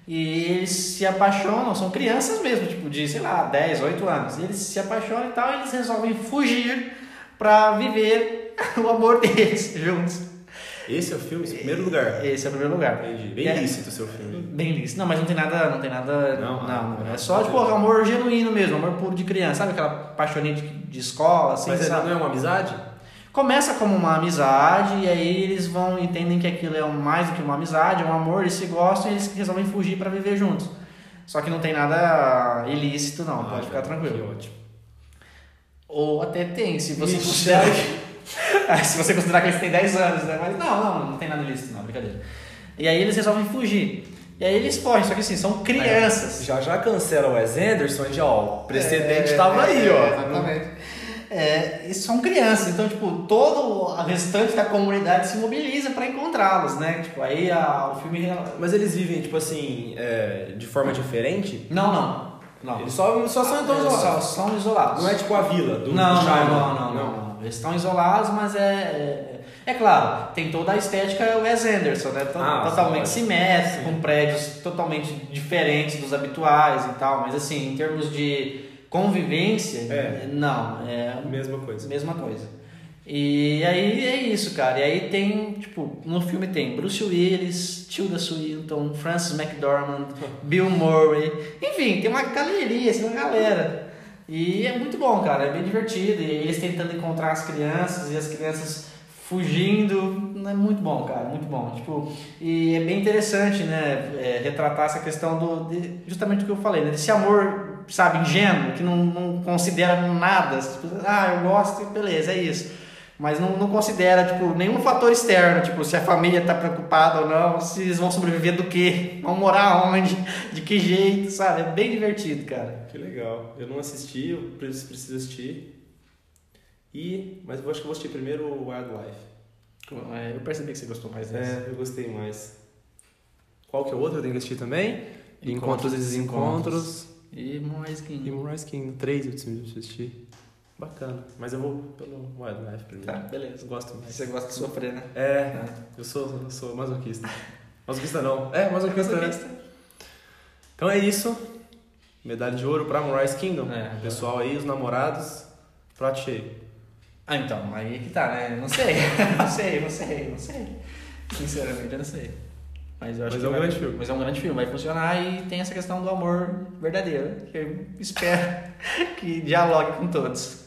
[SPEAKER 2] e eles se apaixonam, são crianças mesmo, tipo de, sei lá, 10, 8 anos. E eles se apaixonam e tal, e eles resolvem fugir para viver o amor deles juntos.
[SPEAKER 1] Esse é o filme, esse é o primeiro lugar.
[SPEAKER 2] Esse é o primeiro lugar.
[SPEAKER 1] Entendi. Bem
[SPEAKER 2] É.
[SPEAKER 1] lícito o seu filme.
[SPEAKER 2] Bem lícito. Não, mas não tem nada. Não tem nada.
[SPEAKER 1] Não?
[SPEAKER 2] Não,
[SPEAKER 1] Ah,
[SPEAKER 2] é só, tipo, amor genuíno mesmo, amor puro de criança. Sabe aquela paixonite de, de escola, assim,
[SPEAKER 1] Mas
[SPEAKER 2] sabe?
[SPEAKER 1] não é uma amizade?
[SPEAKER 2] Começa como uma amizade e aí eles vão entendem que aquilo é mais do que uma amizade, é um amor, eles se gostam e eles resolvem fugir para viver juntos. Só que não tem nada ilícito não,
[SPEAKER 1] Ah,
[SPEAKER 2] pode ficar tranquilo.
[SPEAKER 1] Que ótimo.
[SPEAKER 2] Ou até tem, se você
[SPEAKER 1] Ixi.
[SPEAKER 2] considerar Ah, se você considerar que eles têm 10 anos, né? Mas não, não, não tem nada ilícito não, brincadeira. E aí eles resolvem fugir. E aí eles fogem, só que assim, são crianças.
[SPEAKER 1] Já já cancela o Wes Anderson, já, ó, o precedente
[SPEAKER 2] É,
[SPEAKER 1] tava aí,
[SPEAKER 2] é,
[SPEAKER 1] ó.
[SPEAKER 2] Exatamente. É, e são crianças, então, tipo, todo o restante da comunidade se mobiliza para encontrá-los, né? Tipo, aí a- o filme.
[SPEAKER 1] Mas eles vivem, tipo assim, é, de forma diferente?
[SPEAKER 2] Não, não. Não.
[SPEAKER 1] Eles só, só são então isolados.
[SPEAKER 2] só são isolados.
[SPEAKER 1] Não é tipo a vila do
[SPEAKER 2] não,
[SPEAKER 1] do
[SPEAKER 2] não,
[SPEAKER 1] Shyamalan.
[SPEAKER 2] não, não, não, não. Eles estão isolados, mas é, é. É claro, tem toda a estética Wes Anderson, né? To-
[SPEAKER 1] Ah,
[SPEAKER 2] totalmente
[SPEAKER 1] sim,
[SPEAKER 2] simétrico, com prédios totalmente diferentes dos habituais e tal, mas assim, em termos de convivência,
[SPEAKER 1] É.
[SPEAKER 2] não, é
[SPEAKER 1] Mesma coisa.
[SPEAKER 2] Mesma coisa. E aí é isso, cara. E aí tem, tipo, no filme tem Bruce Willis, Tilda Swinton, Francis McDormand, Bill Murray, enfim, tem uma galeria, assim, uma galera. E é muito bom, cara, é bem divertido. E eles tentando encontrar as crianças e as crianças fugindo. É muito bom, cara, muito bom. Tipo, e é bem interessante, né, é, retratar essa questão do, de- justamente o que eu falei, né, desse amor, sabe, ingênuo, que não, não considera nada. Tipo, ah, eu gosto e beleza, é isso. Mas não, não considera, tipo, nenhum fator externo, tipo, se a família tá preocupada ou não, se eles vão sobreviver do quê, vão morar onde, de que jeito, sabe? É bem divertido, cara.
[SPEAKER 1] Que legal. Eu não assisti, eu preciso preciso assistir. E, mas eu acho que eu vou assistir primeiro o Wildlife.
[SPEAKER 2] É, eu percebi que você gostou mais dessa.
[SPEAKER 1] É, eu gostei mais. Qual que é o outro que eu tenho que assistir também?
[SPEAKER 2] Encontros
[SPEAKER 1] Encontros e
[SPEAKER 2] e
[SPEAKER 1] Desencontros.
[SPEAKER 2] E mais
[SPEAKER 1] E
[SPEAKER 2] que...
[SPEAKER 1] Moonrise Kingdom. Três eu preciso assistir. Bacana. Mas eu vou pelo Wildlife primeiro.
[SPEAKER 2] Tá, beleza.
[SPEAKER 1] Eu gosto mais.
[SPEAKER 2] Você gosta de sofrer, né?
[SPEAKER 1] É, eu sou, eu sou masoquista. Masoquista não. É, masoquista. né? Então é isso. Medalha de ouro pra Moonrise Kingdom.
[SPEAKER 2] É,
[SPEAKER 1] Pessoal aí, os namorados, prato cheio.
[SPEAKER 2] Ah, então, aí que tá, né? Não sei, não sei, não sei, não sei. Sinceramente, eu não sei. Mas eu acho
[SPEAKER 1] Mas é um
[SPEAKER 2] vai-
[SPEAKER 1] grande filme.
[SPEAKER 2] Mas é um grande filme, vai funcionar e tem essa questão do amor verdadeiro, que eu espero que dialogue com todos.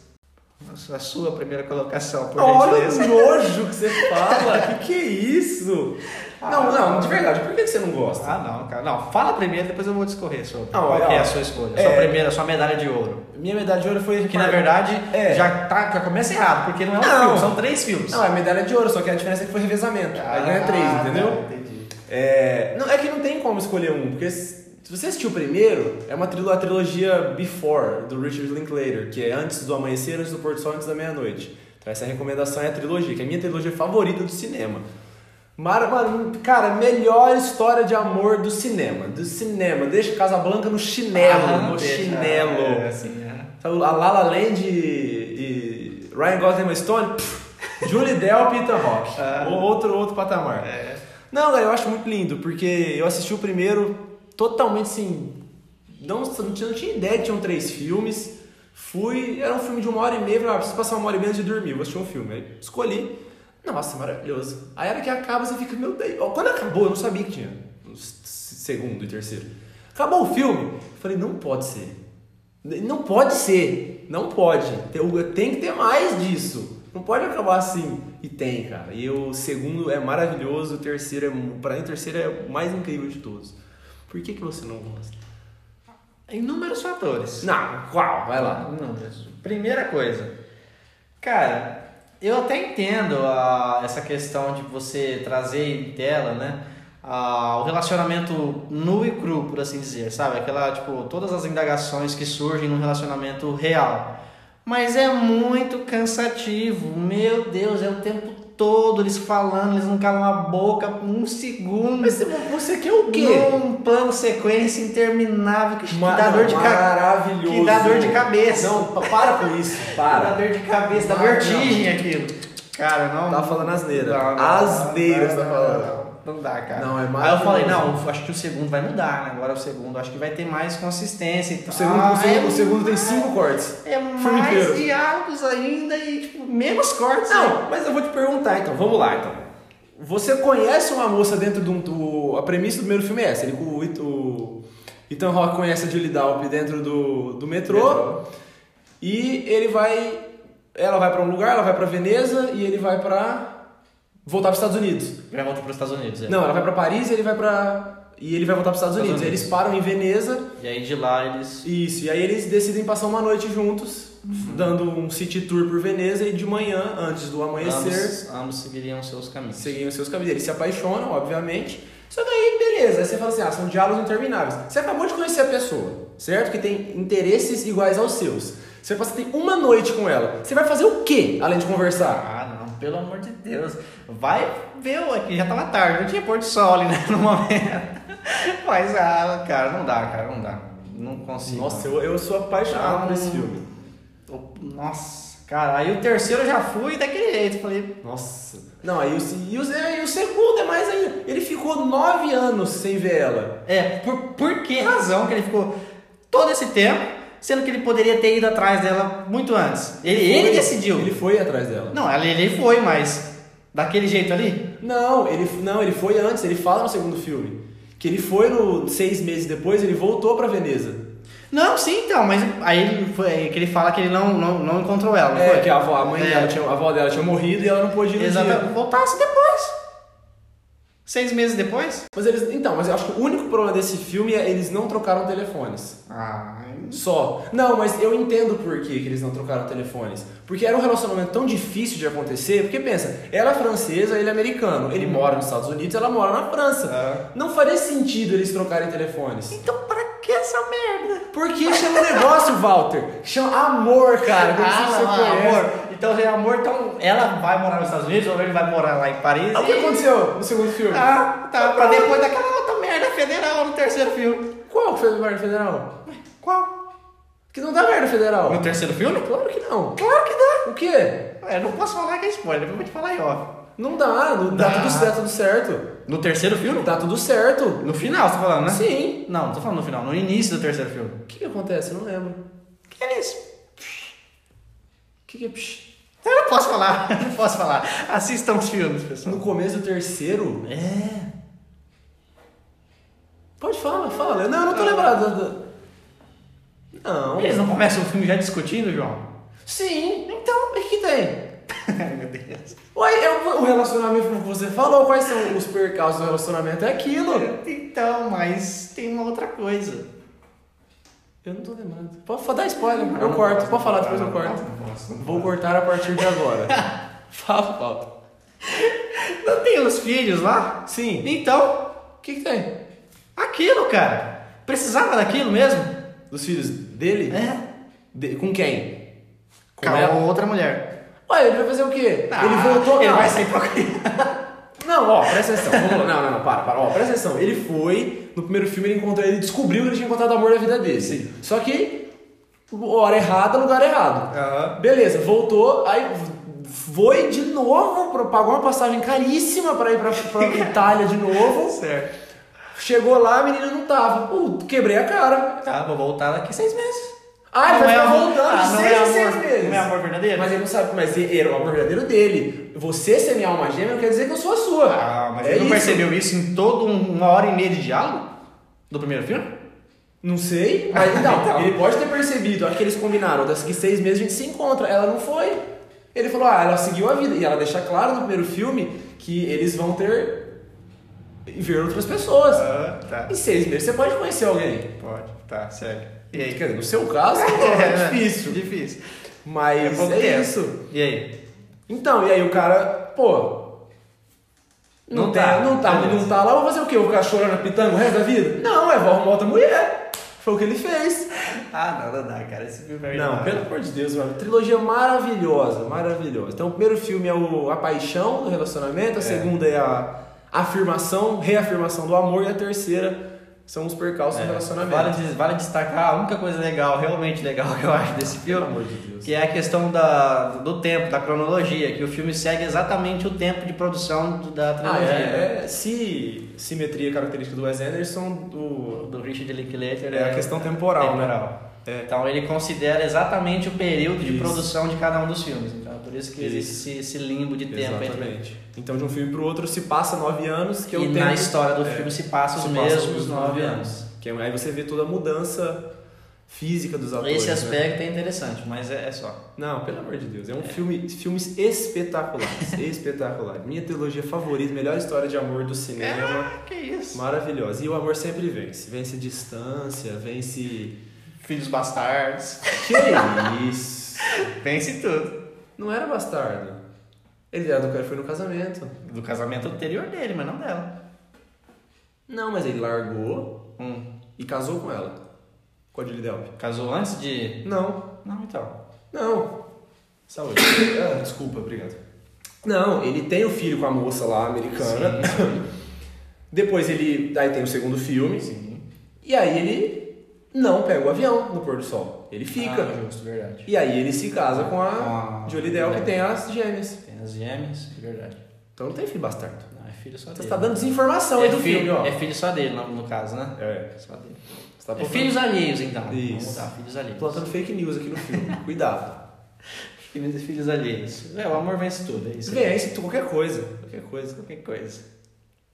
[SPEAKER 2] A sua primeira colocação, por
[SPEAKER 1] Olha
[SPEAKER 2] gentileza.
[SPEAKER 1] o nojo que você fala! que que é isso? Não, não, de verdade, por que você não gosta?
[SPEAKER 2] Ah, não, cara. Não, fala primeiro, depois eu vou discorrer sobre
[SPEAKER 1] Não,
[SPEAKER 2] qual
[SPEAKER 1] é,
[SPEAKER 2] a sua escolha.
[SPEAKER 1] é.
[SPEAKER 2] Sua primeira, sua medalha de ouro.
[SPEAKER 1] Minha medalha de ouro foi.
[SPEAKER 2] Que na verdade
[SPEAKER 1] É.
[SPEAKER 2] já, tá, já começa errado, porque não é um
[SPEAKER 1] Não.
[SPEAKER 2] filme, são três filmes.
[SPEAKER 1] Não, é medalha de ouro, só que a diferença é que foi revezamento. Aí ganha três,
[SPEAKER 2] Ah,
[SPEAKER 1] entendeu?
[SPEAKER 2] entendi.
[SPEAKER 1] É, não, é que não tem como escolher um, porque se você assistiu o primeiro, é uma trilo- a trilogia Before, do Richard Linklater, que é antes do amanhecer, antes do pôr do sol, antes da meia-noite. Então essa recomendação é a trilogia, que é a minha trilogia favorita do cinema. Mara, mano, cara, melhor história de amor do cinema. Do cinema. Deixa Casablanca no chinelo,
[SPEAKER 2] Ah,
[SPEAKER 1] no
[SPEAKER 2] deixa,
[SPEAKER 1] chinelo.
[SPEAKER 2] É, assim, é.
[SPEAKER 1] Sabe, a La La Land e, e Ryan Gosling Stone, pff, Julie Delp e Ethan Hawke.
[SPEAKER 2] Ah.
[SPEAKER 1] Ou outro, outro patamar.
[SPEAKER 2] É.
[SPEAKER 1] Não, cara, eu acho muito lindo, porque eu assisti o primeiro totalmente assim. Não, não, tinha, não tinha ideia que tinham três filmes. Fui, era um filme de uma hora e meia, falei, ah, preciso passar uma hora e meia antes de dormir, vou assistir um filme. Aí escolhi. Nossa, maravilhoso. Aí a hora que acaba, você fica, meu Deus. Quando acabou, eu não sabia que tinha segundo e terceiro. Acabou o filme, falei, não pode ser. Não pode ser. Não pode. Tem que ter mais disso. Não pode acabar assim. E tem, cara. E o segundo é maravilhoso, o terceiro é. Pra mim, o terceiro é o mais incrível de todos. Por que, que você não gosta?
[SPEAKER 2] Inúmeros fatores.
[SPEAKER 1] Não, qual? Vai lá.
[SPEAKER 2] Inúmeros. Primeira coisa. Cara, eu até entendo a, essa questão de você trazer em tela, né? a- o relacionamento nu e cru, por assim dizer, sabe? Aquela, tipo, todas as indagações que surgem num relacionamento real. Mas é muito cansativo. Meu Deus, é o tempo todo eles falando, eles não calam a boca por um segundo.
[SPEAKER 1] Mas você, quer o quê?
[SPEAKER 2] Num plano sequência interminável que, dá dor de cabeça. Que dá dor de cabeça.
[SPEAKER 1] Não, pa- para com isso.
[SPEAKER 2] Dá
[SPEAKER 1] Para.
[SPEAKER 2] dor de cabeça, dá vertigem aquilo. Cara, não.
[SPEAKER 1] Tá falando asneira. Asneira você tá
[SPEAKER 2] não,
[SPEAKER 1] falando.
[SPEAKER 2] Não, dá, cara.
[SPEAKER 1] Não, é
[SPEAKER 2] Aí eu falei, não, acho que o segundo vai mudar, né? Agora o segundo, acho que vai ter mais consistência e tal.
[SPEAKER 1] O segundo, o segundo,
[SPEAKER 2] é
[SPEAKER 1] o segundo tem
[SPEAKER 2] mais-
[SPEAKER 1] cinco cortes.
[SPEAKER 2] É mais diálogos ainda e, tipo, menos cortes. né?
[SPEAKER 1] Não, mas eu vou te perguntar então, vamos lá então. Você conhece uma moça dentro de um. Do, a premissa do primeiro filme é essa: ele, o, o Ethan Hawke conhece a Julie Dalp dentro do, do metrô, e ele vai. Ela vai pra um lugar, ela vai pra Veneza e ele vai pra. Voltar pros Estados Unidos.
[SPEAKER 2] Já volta para os Estados Unidos. é.
[SPEAKER 1] Não, ela vai pra Paris e ele vai pra. E ele vai voltar pros Estados
[SPEAKER 2] Estados
[SPEAKER 1] Unidos.
[SPEAKER 2] Unidos.
[SPEAKER 1] Eles param em Veneza
[SPEAKER 2] E aí de lá eles.
[SPEAKER 1] isso, e aí eles decidem passar uma noite juntos, dando um city tour por Veneza e de manhã, antes do amanhecer,
[SPEAKER 2] Ambos, ambos seguiriam seus caminhos.
[SPEAKER 1] seguiam seus caminhos. Eles se apaixonam, obviamente. Só que aí, beleza, aí você fala assim, ah, são diálogos intermináveis. Você acabou de conhecer a pessoa, certo? Que tem interesses iguais aos seus. Você passa tem uma noite com ela. Você vai fazer o quê, além de conversar?
[SPEAKER 2] Pelo amor de Deus. Vai ver aqui, já tava tarde, não tinha pôr do sol ali né, no momento. Mas, ah, cara, não dá, cara, não dá. Não consigo.
[SPEAKER 1] Nossa, eu, eu sou apaixonado
[SPEAKER 2] Não.
[SPEAKER 1] por esse filme.
[SPEAKER 2] Nossa, cara, aí o terceiro eu já fui daquele jeito. Falei,
[SPEAKER 1] Nossa. Não, aí o, e o, e o segundo é mais ainda. Ele ficou nove anos sem ver ela.
[SPEAKER 2] é, por, por que razão que ele ficou todo esse tempo, sendo que ele poderia ter ido atrás dela muito antes? Ele, ele
[SPEAKER 1] Foi-
[SPEAKER 2] decidiu.
[SPEAKER 1] Ele foi atrás dela.
[SPEAKER 2] Não, ele, ele foi, mas daquele jeito ali?
[SPEAKER 1] Não, ele, não, ele foi antes, ele fala no segundo filme. Que ele foi no seis meses depois, ele voltou pra Veneza.
[SPEAKER 2] Não, sim, então, mas aí ele foi, que ele fala que ele não, não, não encontrou ela, não
[SPEAKER 1] É,
[SPEAKER 2] foi?
[SPEAKER 1] que a, avó, a mãe
[SPEAKER 2] É.
[SPEAKER 1] dela, tinha, a avó dela tinha morrido e ela não pôde ir no
[SPEAKER 2] Exatamente.
[SPEAKER 1] dia.
[SPEAKER 2] Voltasse depois. Seis meses depois?
[SPEAKER 1] Mas eles, então, mas eu acho que o único problema desse filme é eles não trocaram telefones.
[SPEAKER 2] Ah,
[SPEAKER 1] Só. Não, mas eu entendo por que, que eles não trocaram telefones. Porque era um relacionamento tão difícil de acontecer. Porque pensa, ela é francesa, ele é americano. Ele mora nos Estados Unidos, ela mora na França.
[SPEAKER 2] Ah.
[SPEAKER 1] Não faria sentido eles trocarem telefones.
[SPEAKER 2] Então pra que essa merda?
[SPEAKER 1] Porque chama negócio, Walter. Chama amor, cara.
[SPEAKER 2] Ah,
[SPEAKER 1] você
[SPEAKER 2] não,
[SPEAKER 1] conhece.
[SPEAKER 2] amor. Então, é amor, então ela vai morar nos Estados Unidos ou ele vai morar lá em Paris?
[SPEAKER 1] Ah, O que
[SPEAKER 2] e-
[SPEAKER 1] aconteceu no segundo filme?
[SPEAKER 2] Ah, tá, pra depois daquela outra merda federal no terceiro filme.
[SPEAKER 1] Qual foi o merda federal?
[SPEAKER 2] Qual?
[SPEAKER 1] Que não dá merda federal.
[SPEAKER 2] No terceiro filme?
[SPEAKER 1] Claro que não.
[SPEAKER 2] Claro que dá.
[SPEAKER 1] O quê?
[SPEAKER 2] É, não posso falar que é spoiler, eu vou te falar em off.
[SPEAKER 1] Não dá, não dá,
[SPEAKER 2] Dá.
[SPEAKER 1] tudo certo, tudo certo.
[SPEAKER 2] No terceiro filme?
[SPEAKER 1] Tá tudo certo.
[SPEAKER 2] No final, você tá falando, né?
[SPEAKER 1] Sim.
[SPEAKER 2] Não, não tô falando no final, no início do terceiro filme.
[SPEAKER 1] O que, que acontece? Eu não lembro.
[SPEAKER 2] O que é isso?
[SPEAKER 1] O que, que é psh?
[SPEAKER 2] Eu não posso falar, não posso falar. Assistam os filmes, pessoal.
[SPEAKER 1] No começo do terceiro?
[SPEAKER 2] É.
[SPEAKER 1] Pode falar, fala. Não, eu não tô lembrado. Não.
[SPEAKER 2] Eles não começam o filme já discutindo, João?
[SPEAKER 1] Sim. Então, o que, tem?
[SPEAKER 2] Ai, meu Deus.
[SPEAKER 1] Ué, é o relacionamento que você falou, quais são os percalços do relacionamento? É aquilo.
[SPEAKER 2] Então, mas tem uma outra coisa.
[SPEAKER 1] Eu não tô lembrando. Pode dar spoiler, eu corto. Pode falar, depois eu corto.
[SPEAKER 2] não posso, não
[SPEAKER 1] Vou cortar a partir de agora. Fala, Paulo.
[SPEAKER 2] Não tem os filhos lá?
[SPEAKER 1] Sim.
[SPEAKER 2] Então,
[SPEAKER 1] O que, que tem?
[SPEAKER 2] aquilo, cara. Precisava daquilo mesmo?
[SPEAKER 1] Dos filhos dele?
[SPEAKER 2] É.
[SPEAKER 1] De- com quem? Com
[SPEAKER 2] Com
[SPEAKER 1] ela?
[SPEAKER 2] outra mulher.
[SPEAKER 1] Ué, ele vai fazer o quê?
[SPEAKER 2] Ah,
[SPEAKER 1] ele voltou.
[SPEAKER 2] Ele
[SPEAKER 1] não.
[SPEAKER 2] vai sair pra
[SPEAKER 1] Não, ó, presta atenção. Vamos lá. Não, não, não, para, para. Ó, presta atenção. Ele foi, no primeiro filme ele encontrou, ele descobriu que ele tinha encontrado o amor da vida dele.
[SPEAKER 2] Sim.
[SPEAKER 1] Só que, hora errada, lugar errado.
[SPEAKER 2] Aham.
[SPEAKER 1] Beleza, voltou, aí foi de novo, pagou uma passagem caríssima pra ir pra, pra Itália de novo.
[SPEAKER 2] Certo.
[SPEAKER 1] Chegou lá, a menina não tava. Pô, quebrei a cara.
[SPEAKER 2] Tá, vou voltar daqui seis meses.
[SPEAKER 1] Ah, ele
[SPEAKER 2] Não
[SPEAKER 1] vai
[SPEAKER 2] é amor-
[SPEAKER 1] voltando
[SPEAKER 2] Ah,
[SPEAKER 1] seis
[SPEAKER 2] é
[SPEAKER 1] seis
[SPEAKER 2] amor-
[SPEAKER 1] meses.
[SPEAKER 2] não é amor verdadeiro?
[SPEAKER 1] Mas ele não sabe, mas ele o amor verdadeiro dele. Você ser minha alma gêmea não quer dizer que eu sou a sua.
[SPEAKER 2] Ah, mas
[SPEAKER 1] é
[SPEAKER 2] ele não
[SPEAKER 1] isso.
[SPEAKER 2] percebeu isso em toda um- uma hora e meia de diálogo? Do primeiro filme?
[SPEAKER 1] Não sei, mas então,
[SPEAKER 2] Então.
[SPEAKER 1] ele pode ter percebido. Acho que eles combinaram, daqui seis meses a gente se encontra. Ela não foi. Ele falou, ah, ela seguiu a vida. E ela deixa claro no primeiro filme que eles vão ter. Ver outras pessoas.
[SPEAKER 2] Ah, tá.
[SPEAKER 1] Em seis meses você pode conhecer alguém.
[SPEAKER 2] Pode, tá, segue. E aí?
[SPEAKER 1] Quer dizer, no seu caso, é difícil.
[SPEAKER 2] Difícil.
[SPEAKER 1] Mas
[SPEAKER 2] É
[SPEAKER 1] é, isso.
[SPEAKER 2] E aí?
[SPEAKER 1] Então, e aí o cara, pô. Não,
[SPEAKER 2] Não
[SPEAKER 1] tem,
[SPEAKER 2] tá,
[SPEAKER 1] não tá, não tá lá, vou fazer o quê? Eu vou ficar chorando pitanga o resto da vida? Não, é, vou arrumar outra mulher. Foi o que ele fez.
[SPEAKER 2] Ah, não, não dá, cara. Esse filme é
[SPEAKER 1] Não, pelo amor de Deus, mano. Trilogia maravilhosa, maravilhosa. Então, o primeiro filme é o, a paixão do relacionamento, a segunda é a afirmação, reafirmação do amor, e a terceira são os percalços do relacionamento.
[SPEAKER 2] Vale, vale destacar a única coisa legal, realmente legal que eu acho desse filme,
[SPEAKER 1] de
[SPEAKER 2] que é a questão da, do tempo, da cronologia, que o filme segue exatamente o tempo de produção do- da
[SPEAKER 1] Ah,
[SPEAKER 2] trilogia. né?
[SPEAKER 1] é, é, se simetria característica do Wes Anderson, do,
[SPEAKER 2] Do Richard Linklater
[SPEAKER 1] é a questão temporal, né?
[SPEAKER 2] temporal.
[SPEAKER 1] É.
[SPEAKER 2] Então ele considera exatamente o período de
[SPEAKER 1] Isso.
[SPEAKER 2] produção de cada um dos filmes. Então é por isso que existe
[SPEAKER 1] Isso.
[SPEAKER 2] esse, esse limbo de tempo entre
[SPEAKER 1] Exatamente. Então, de um filme pro outro se passa nove anos, que é o
[SPEAKER 2] e
[SPEAKER 1] tempo...
[SPEAKER 2] na história do
[SPEAKER 1] é,
[SPEAKER 2] filme se passa os mesmos nove anos.
[SPEAKER 1] Que aí você vê toda a mudança física dos atores.
[SPEAKER 2] Esse
[SPEAKER 1] né?
[SPEAKER 2] aspecto é interessante, mas é, é só.
[SPEAKER 1] Não, pelo amor de Deus. É um filme, filmes espetaculares. espetaculares. Minha trilogia favorita, melhor história de amor do cinema.
[SPEAKER 2] que isso?
[SPEAKER 1] Maravilhosa. E o amor sempre vence. Vence distância, vence.
[SPEAKER 2] Filhos bastardos.
[SPEAKER 1] Que isso?
[SPEAKER 2] Vence tudo.
[SPEAKER 1] Não era bastardo. Ele era do cara foi no casamento.
[SPEAKER 2] Do casamento anterior dele, mas não dela.
[SPEAKER 1] Não, mas ele largou
[SPEAKER 2] Hum.
[SPEAKER 1] e casou com ela. Com a Julie Delp.
[SPEAKER 2] Casou antes de.
[SPEAKER 1] Não,
[SPEAKER 2] Não, então.
[SPEAKER 1] não. Saúde. Ah, desculpa, obrigado. Não, ele tem o filho com a moça lá americana.
[SPEAKER 2] Sim,
[SPEAKER 1] Depois ele. Aí tem o segundo filme.
[SPEAKER 2] sim.
[SPEAKER 1] E aí ele não pega o avião no pôr do sol. Ele fica.
[SPEAKER 2] Ah, justo, verdade.
[SPEAKER 1] E aí ele se casa com a
[SPEAKER 2] Com a-
[SPEAKER 1] Jolie Del, que tem as gêmeas.
[SPEAKER 2] As gêmeas, verdade.
[SPEAKER 1] Então não tem filho bastardo.
[SPEAKER 2] Não, é filho só
[SPEAKER 1] Você
[SPEAKER 2] dele.
[SPEAKER 1] tá dando desinformação aí
[SPEAKER 2] é
[SPEAKER 1] do
[SPEAKER 2] filho,
[SPEAKER 1] filme, ó.
[SPEAKER 2] É filho só dele, no, no caso, né?
[SPEAKER 1] É.
[SPEAKER 2] Só dele.
[SPEAKER 1] Você tá
[SPEAKER 2] É filhos alheios, então. Vamos
[SPEAKER 1] Isso.
[SPEAKER 2] mudar, filhos alheios.
[SPEAKER 1] plantando fake news aqui no filme. Cuidado.
[SPEAKER 2] Filhos, filhos alheios. É, o amor vence tudo, é isso. aí.
[SPEAKER 1] Vence qualquer coisa. Qualquer coisa.
[SPEAKER 2] Qualquer coisa.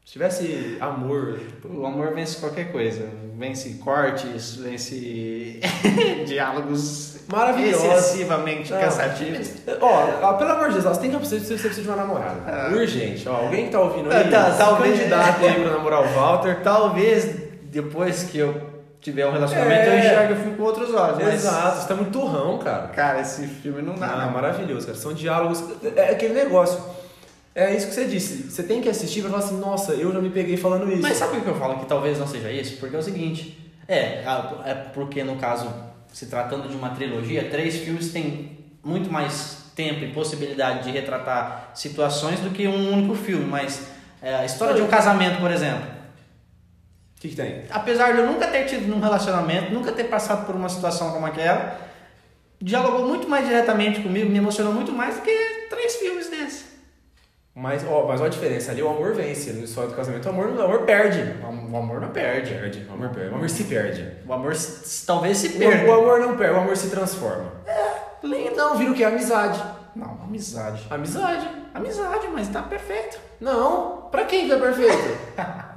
[SPEAKER 1] Se tivesse amor, tipo,
[SPEAKER 2] O amor vence qualquer coisa. Vence cortes, vence diálogos
[SPEAKER 1] Maravilhoso.
[SPEAKER 2] excessivamente
[SPEAKER 1] Não.
[SPEAKER 2] cansativos.
[SPEAKER 1] Ó, pelo amor de Deus, você tem que você, precisa de uma namorada.
[SPEAKER 2] Ah.
[SPEAKER 1] Urgente. Ó, alguém que tá ouvindo aí,
[SPEAKER 2] Tá,
[SPEAKER 1] se
[SPEAKER 2] talvez.
[SPEAKER 1] candidato aí pra namorar o Walter.
[SPEAKER 2] Talvez depois que eu tiver um relacionamento
[SPEAKER 1] É.
[SPEAKER 2] eu enxergue o filme com outros olhos. Mas,
[SPEAKER 1] Exato, você tá muito turrão, cara.
[SPEAKER 2] Cara, esse filme não dá.
[SPEAKER 1] Ah,
[SPEAKER 2] não.
[SPEAKER 1] maravilhoso, cara. São diálogos. É aquele negócio. É isso que você disse. Você tem que assistir pra falar assim, nossa, eu já me peguei falando isso.
[SPEAKER 2] Mas sabe o que eu falo que talvez não seja isso? Porque é o seguinte, é, é porque no caso, se tratando de uma trilogia, três filmes têm muito mais tempo e possibilidade de retratar situações do que um único filme, mas é, a história de um casamento, por exemplo.
[SPEAKER 1] O que, que tem?
[SPEAKER 2] Apesar de eu nunca ter tido um relacionamento, nunca ter passado por uma situação como aquela, dialogou muito mais diretamente comigo, me emocionou muito mais do que três filmes desses.
[SPEAKER 1] Mas, ó, mas olha a diferença. Ali o amor vence. No história do casamento, o amor, o amor perde.
[SPEAKER 2] O amor não perde.
[SPEAKER 1] Perde. O amor perde. O amor se perde.
[SPEAKER 2] O amor s- talvez se
[SPEAKER 1] O,
[SPEAKER 2] perca.
[SPEAKER 1] o amor não perde, o amor se transforma.
[SPEAKER 2] Lindo.
[SPEAKER 1] Não, vira o que? Amizade.
[SPEAKER 2] Não, amizade.
[SPEAKER 1] Amizade.
[SPEAKER 2] Amizade, mas tá perfeito.
[SPEAKER 1] Não, pra quem que é perfeito?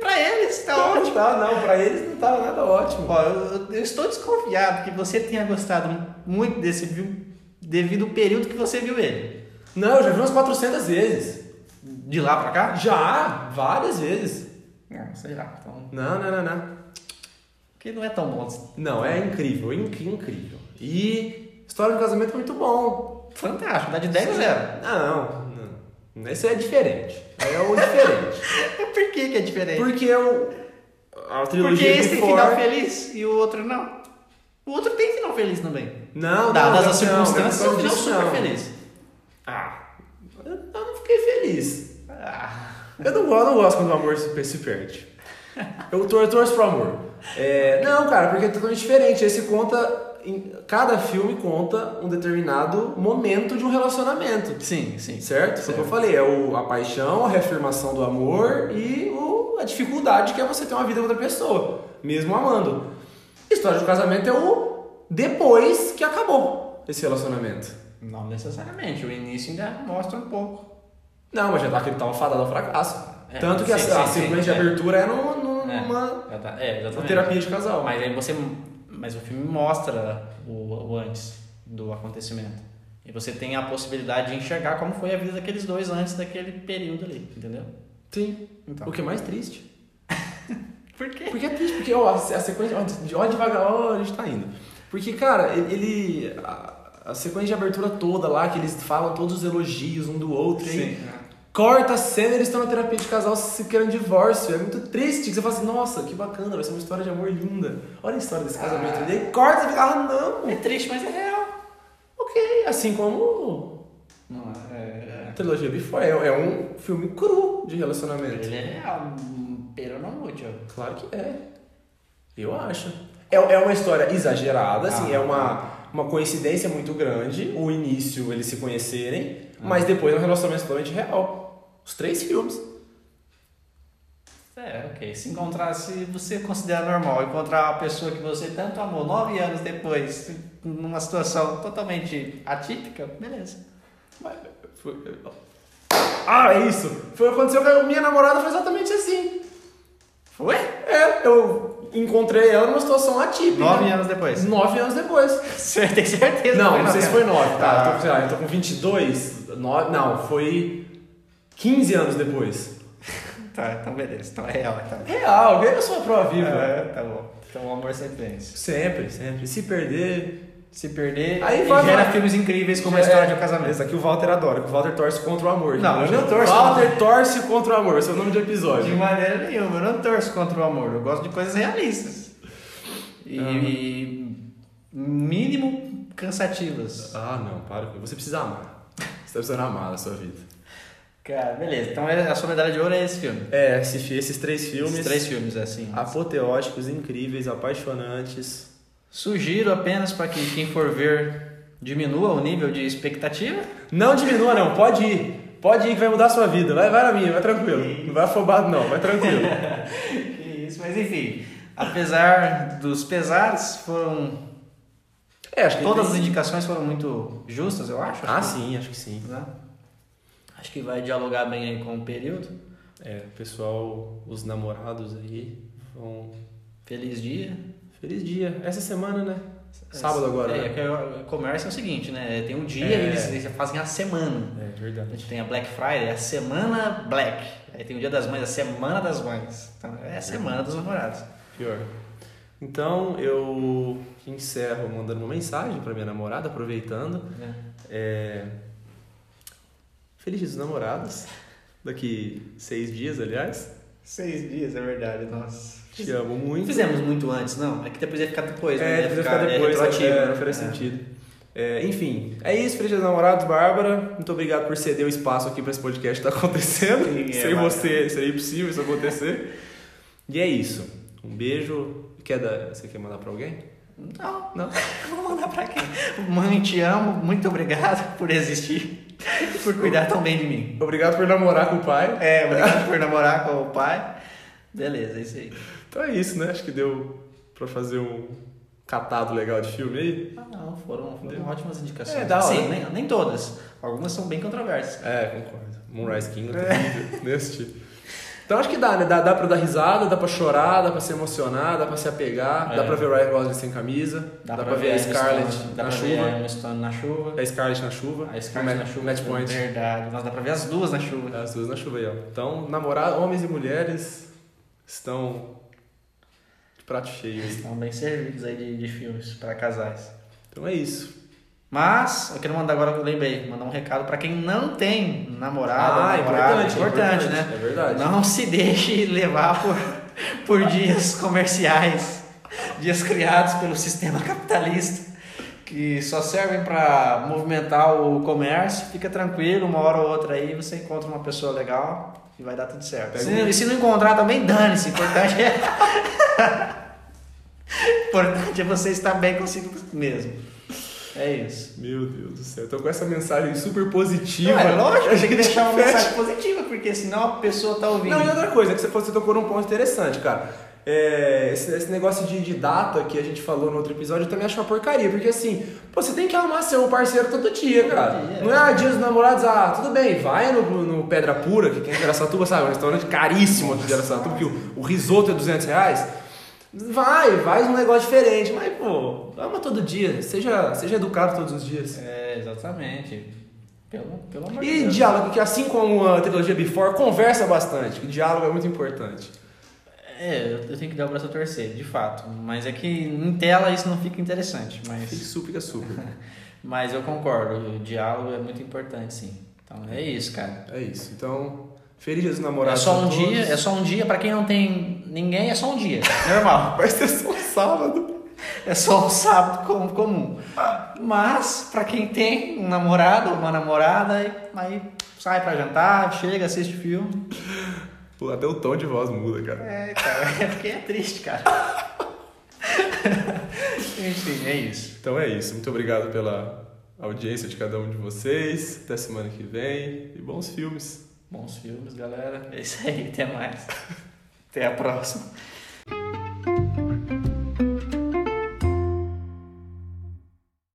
[SPEAKER 2] Pra eles, tá
[SPEAKER 1] Não,
[SPEAKER 2] ótimo.
[SPEAKER 1] tá, não, pra eles não tá nada ótimo.
[SPEAKER 2] Ó, eu, eu estou desconfiado que você tenha gostado muito desse filme devido ao período que você viu ele.
[SPEAKER 1] Não, eu já vi umas 400 vezes.
[SPEAKER 2] De lá pra cá?
[SPEAKER 1] Já, várias vezes.
[SPEAKER 2] Não, sei lá. Então,
[SPEAKER 1] Não, não, não, não.
[SPEAKER 2] porque não é tão bom.
[SPEAKER 1] Não, é incrível, inc- incrível. E história do casamento é muito bom.
[SPEAKER 2] Fantástico, dá de 10 a 0.
[SPEAKER 1] Não, não. Esse é diferente. É o diferente.
[SPEAKER 2] Por que, que é diferente?
[SPEAKER 1] Porque o, a
[SPEAKER 2] Porque esse tem final feliz e o outro não. O outro tem final feliz também.
[SPEAKER 1] Não,
[SPEAKER 2] Dadas
[SPEAKER 1] não,
[SPEAKER 2] as
[SPEAKER 1] não,
[SPEAKER 2] circunstâncias, é
[SPEAKER 1] não,
[SPEAKER 2] um final
[SPEAKER 1] disso
[SPEAKER 2] super feliz.
[SPEAKER 1] Ah, eu não fiquei feliz.
[SPEAKER 2] Ah,
[SPEAKER 1] Eu não, gosto- eu não gosto quando o amor se, perde. Eu tor- torço pro amor. É, não, cara, porque é totalmente diferente. Esse conta. em- cada filme conta um determinado momento de um relacionamento.
[SPEAKER 2] sim, sim.
[SPEAKER 1] Certo? Foi o que eu falei. É o, a paixão, a reafirmação do amor e o, a dificuldade que é você ter uma vida com outra pessoa, mesmo amando. História de casamento é o depois que acabou esse relacionamento.
[SPEAKER 2] Não necessariamente, o início ainda mostra um pouco.
[SPEAKER 1] Não, mas já tá que ele tava fadado ao fracasso.
[SPEAKER 2] É,
[SPEAKER 1] Tanto que a,
[SPEAKER 2] sim,
[SPEAKER 1] a
[SPEAKER 2] sim,
[SPEAKER 1] sequência
[SPEAKER 2] sim,
[SPEAKER 1] de
[SPEAKER 2] é.
[SPEAKER 1] abertura é no- no-
[SPEAKER 2] É.
[SPEAKER 1] numa,
[SPEAKER 2] tá- É, exatamente.
[SPEAKER 1] terapia de casal.
[SPEAKER 2] Mas aí você. Mas o filme mostra o, o antes do acontecimento. E você tem a possibilidade de enxergar como foi a vida daqueles dois antes daquele período ali, entendeu?
[SPEAKER 1] Sim.
[SPEAKER 2] Então.
[SPEAKER 1] O que é mais triste.
[SPEAKER 2] Por quê?
[SPEAKER 1] Porque é triste, porque ó, a, a sequência. Ó, de- ó, devagar, ó, a gente tá indo. Porque, cara, ele. ele- a, a sequência de abertura toda lá, que eles falam todos os elogios um do outro, e aí corta a cena eles estão na terapia de casal se querendo divórcio. É muito triste. que Você fala assim, nossa, que bacana, vai ser uma história de amor linda. Olha a história desse casamento. E aí corta e fica, ah, não.
[SPEAKER 2] É triste, mas é real.
[SPEAKER 1] Ok, assim como
[SPEAKER 2] Não, é,
[SPEAKER 1] a trilogia Before é, é um filme cru de
[SPEAKER 2] é,
[SPEAKER 1] relacionamento.
[SPEAKER 2] ele é real, pero não muito.
[SPEAKER 1] Claro que é. Eu acho. É, é uma história exagerada, assim,
[SPEAKER 2] Ah.
[SPEAKER 1] é uma, uma coincidência muito grande o início eles se conhecerem, mas depois é um relacionamento totalmente real. Os três filmes.
[SPEAKER 2] É, ok. Se encontrar, se você considera normal encontrar uma pessoa que você tanto amou nove anos depois, numa situação totalmente atípica, beleza.
[SPEAKER 1] Mas foi- Ah, é isso! Foi o que aconteceu com a minha namorada, foi exatamente assim.
[SPEAKER 2] Foi?
[SPEAKER 1] É, eu encontrei ela numa situação atípica.
[SPEAKER 2] Nove anos depois.
[SPEAKER 1] Nove anos depois.
[SPEAKER 2] Você tem certeza?
[SPEAKER 1] Não, não sei se
[SPEAKER 2] nove
[SPEAKER 1] foi? 9, tá?
[SPEAKER 2] Ah.
[SPEAKER 1] Eu tô, sei lá, eu tô com 22. No, não, foi 15 anos depois.
[SPEAKER 2] Tá, então beleza. Então é real, então.
[SPEAKER 1] Real, eu sou a prova viva.
[SPEAKER 2] É, tá bom. Então o amor sempre vence.
[SPEAKER 1] Sempre, sempre. Se perder.
[SPEAKER 2] Se perder,
[SPEAKER 1] Aí
[SPEAKER 2] e
[SPEAKER 1] vai-
[SPEAKER 2] gera
[SPEAKER 1] vai-
[SPEAKER 2] filmes incríveis como a história de um casamento.
[SPEAKER 1] Esse aqui o Walter adora, que o Walter torce contra o amor.
[SPEAKER 2] Não, eu não torço.
[SPEAKER 1] Walter torce contra o amor, esse é o nome do
[SPEAKER 2] De
[SPEAKER 1] episódio.
[SPEAKER 2] maneira nenhuma, eu não torço contra o amor, eu gosto de coisas realistas. E,
[SPEAKER 1] Aham.
[SPEAKER 2] e mínimo cansativas.
[SPEAKER 1] Ah, não, para. com- Você precisa amar. Você tá precisando amar na sua vida.
[SPEAKER 2] Cara, beleza. Então é- a sua medalha de ouro é esse filme.
[SPEAKER 1] É, esse- esses três filmes.
[SPEAKER 2] Esses três filmes, assim.
[SPEAKER 1] Apoteóticos, incríveis, apaixonantes.
[SPEAKER 2] Sugiro apenas para que quem for ver diminua o nível de expectativa.
[SPEAKER 1] Não diminua, não, pode ir. Pode ir que vai mudar a sua vida. Vai, vai na minha, vai tranquilo. Não vai afobado, não, vai tranquilo.
[SPEAKER 2] Que isso, mas enfim. Apesar dos pesares, foram.
[SPEAKER 1] É, acho que
[SPEAKER 2] Todas
[SPEAKER 1] tem-
[SPEAKER 2] as indicações foram muito justas, eu acho.
[SPEAKER 1] Ah,
[SPEAKER 2] acho que-
[SPEAKER 1] sim, acho que sim.
[SPEAKER 2] Acho que vai dialogar bem aí com o período.
[SPEAKER 1] É, pessoal, os namorados aí vão.
[SPEAKER 2] Feliz dia.
[SPEAKER 1] Feliz dia. Essa semana, né? Sábado agora.
[SPEAKER 2] É,
[SPEAKER 1] né?
[SPEAKER 2] o comércio é o seguinte, né? Tem um dia
[SPEAKER 1] É.
[SPEAKER 2] e eles, eles fazem a semana.
[SPEAKER 1] É
[SPEAKER 2] A
[SPEAKER 1] verdade.
[SPEAKER 2] gente tem a Black Friday, é a semana Black. Aí tem o dia das mães, a semana das mães. Então é a semana dos namorados.
[SPEAKER 1] Pior. Então eu encerro mandando uma mensagem pra minha namorada, aproveitando.
[SPEAKER 2] né?
[SPEAKER 1] É... Feliz dia dos namorados. Daqui seis dias, aliás.
[SPEAKER 2] Seis dias, é verdade, nossa.
[SPEAKER 1] Te amo
[SPEAKER 2] Não
[SPEAKER 1] muito.
[SPEAKER 2] fizemos muito antes, não. É que depois ia ficar depois, né?
[SPEAKER 1] É,
[SPEAKER 2] Ia
[SPEAKER 1] depois ficar
[SPEAKER 2] é,
[SPEAKER 1] depois, é,
[SPEAKER 2] né?
[SPEAKER 1] não faz
[SPEAKER 2] É.
[SPEAKER 1] sentido. É, enfim, é isso, Feliz Dia dos Namorados, Bárbara. Muito obrigado por ceder o espaço aqui para esse podcast estar acontecendo.
[SPEAKER 2] Sim, é,
[SPEAKER 1] Sem
[SPEAKER 2] vai.
[SPEAKER 1] você seria impossível isso acontecer. E é isso. Um beijo. Quer dar, você quer mandar para alguém?
[SPEAKER 2] Não,
[SPEAKER 1] Não?
[SPEAKER 2] vou mandar pra quem? Mãe, te amo, muito obrigado por existir por cuidar tão bem de mim.
[SPEAKER 1] Obrigado por namorar com o pai.
[SPEAKER 2] É, obrigado por namorar com o pai. Beleza, é isso aí.
[SPEAKER 1] Então é isso, né? Acho que deu para fazer um catado legal de filme aí.
[SPEAKER 2] Ah, não, foram, foram ótimas indicações.
[SPEAKER 1] É, da hora.
[SPEAKER 2] Sim, nem, nem todas. Algumas são bem controversas.
[SPEAKER 1] É, concordo. Moonrise King, é. Nesse. Então acho que dá, né? Dá, dá pra dar risada, dá pra chorar, dá pra se emocionar, dá pra se apegar,
[SPEAKER 2] É.
[SPEAKER 1] dá pra ver o Ryan Gosling sem camisa, dá, pra, ver a Scarlett
[SPEAKER 2] Stone, dá
[SPEAKER 1] na
[SPEAKER 2] pra
[SPEAKER 1] chuva,
[SPEAKER 2] Stone na chuva.
[SPEAKER 1] a Scarlett na chuva,
[SPEAKER 2] A Scarlett na chuva.
[SPEAKER 1] Match Point,
[SPEAKER 2] Verdade. Mas dá pra ver as duas na chuva.
[SPEAKER 1] as duas na chuva aí, ó. Então, namorar, homens e mulheres estão prato cheio aí.
[SPEAKER 2] Estão bem servidos aí de, de filmes para casais.
[SPEAKER 1] Então é isso.
[SPEAKER 2] Mas eu quero mandar agora, eu lembrei, mandar um recado para quem não tem namorado,
[SPEAKER 1] Ah,
[SPEAKER 2] namorada.
[SPEAKER 1] importante,
[SPEAKER 2] importante,
[SPEAKER 1] importante,
[SPEAKER 2] né?
[SPEAKER 1] é verdade.
[SPEAKER 2] Não se deixe levar por, por dias comerciais, dias criados pelo sistema capitalista, que só servem para movimentar o comércio. Fica tranquilo, uma hora ou outra aí você encontra uma pessoa legal e vai dar tudo certo. Se,
[SPEAKER 1] um-
[SPEAKER 2] e se não encontrar também, dane-se. Importante é. importante é você estar bem consigo mesmo. É isso.
[SPEAKER 1] Meu Deus do céu, tô com essa mensagem super positiva.
[SPEAKER 2] Não, é lógico, tem que deixar uma mensagem positiva, porque senão a pessoa tá ouvindo.
[SPEAKER 1] Não, e outra coisa, que você, você tocou num ponto interessante, cara. É, esse, esse negócio de, de data que a gente falou no outro episódio, eu também acho uma porcaria, porque assim, pô, você tem que amar seu parceiro todo dia, cara.
[SPEAKER 2] dia,
[SPEAKER 1] Não é ah, dia dos namorados, ah, tudo bem, vai no, no Pedra Pura, que tem em Aracatuba, sabe? Um restaurante caríssimo aqui de Aracatuba, que o, o risoto é 200 reais. Vai, faz um negócio diferente, mas pô, ama todo dia, seja, seja educado todos os dias.
[SPEAKER 2] É, exatamente. Pelo, pelo amor de
[SPEAKER 1] E
[SPEAKER 2] Deus.
[SPEAKER 1] diálogo, que assim como a trilogia Before, conversa bastante, que diálogo é muito importante.
[SPEAKER 2] É, eu tenho que dar o braço a torcer, de fato. Mas é que em tela isso não fica interessante. Mas,
[SPEAKER 1] super, super.
[SPEAKER 2] mas eu concordo, o diálogo é muito importante, sim. Então é isso, cara.
[SPEAKER 1] É isso. Então, feliz dia dos
[SPEAKER 2] É
[SPEAKER 1] namorados.
[SPEAKER 2] só
[SPEAKER 1] a
[SPEAKER 2] um dia, é só um dia, pra quem não tem ninguém, é só um dia. Normal.
[SPEAKER 1] Vai ser só sábado.
[SPEAKER 2] É só um sábado com- comum. Mas, pra quem tem um namorado ou uma namorada, aí, aí sai pra jantar, chega, assiste filme.
[SPEAKER 1] Pô, Até o tom de voz muda, cara.
[SPEAKER 2] É, cara, é porque é triste, cara. Enfim, é isso.
[SPEAKER 1] Então é isso. Muito obrigado pela audiência de cada um de vocês. Até semana que vem. E bons filmes.
[SPEAKER 2] Bons filmes, galera. É isso aí, até mais. Até a próxima.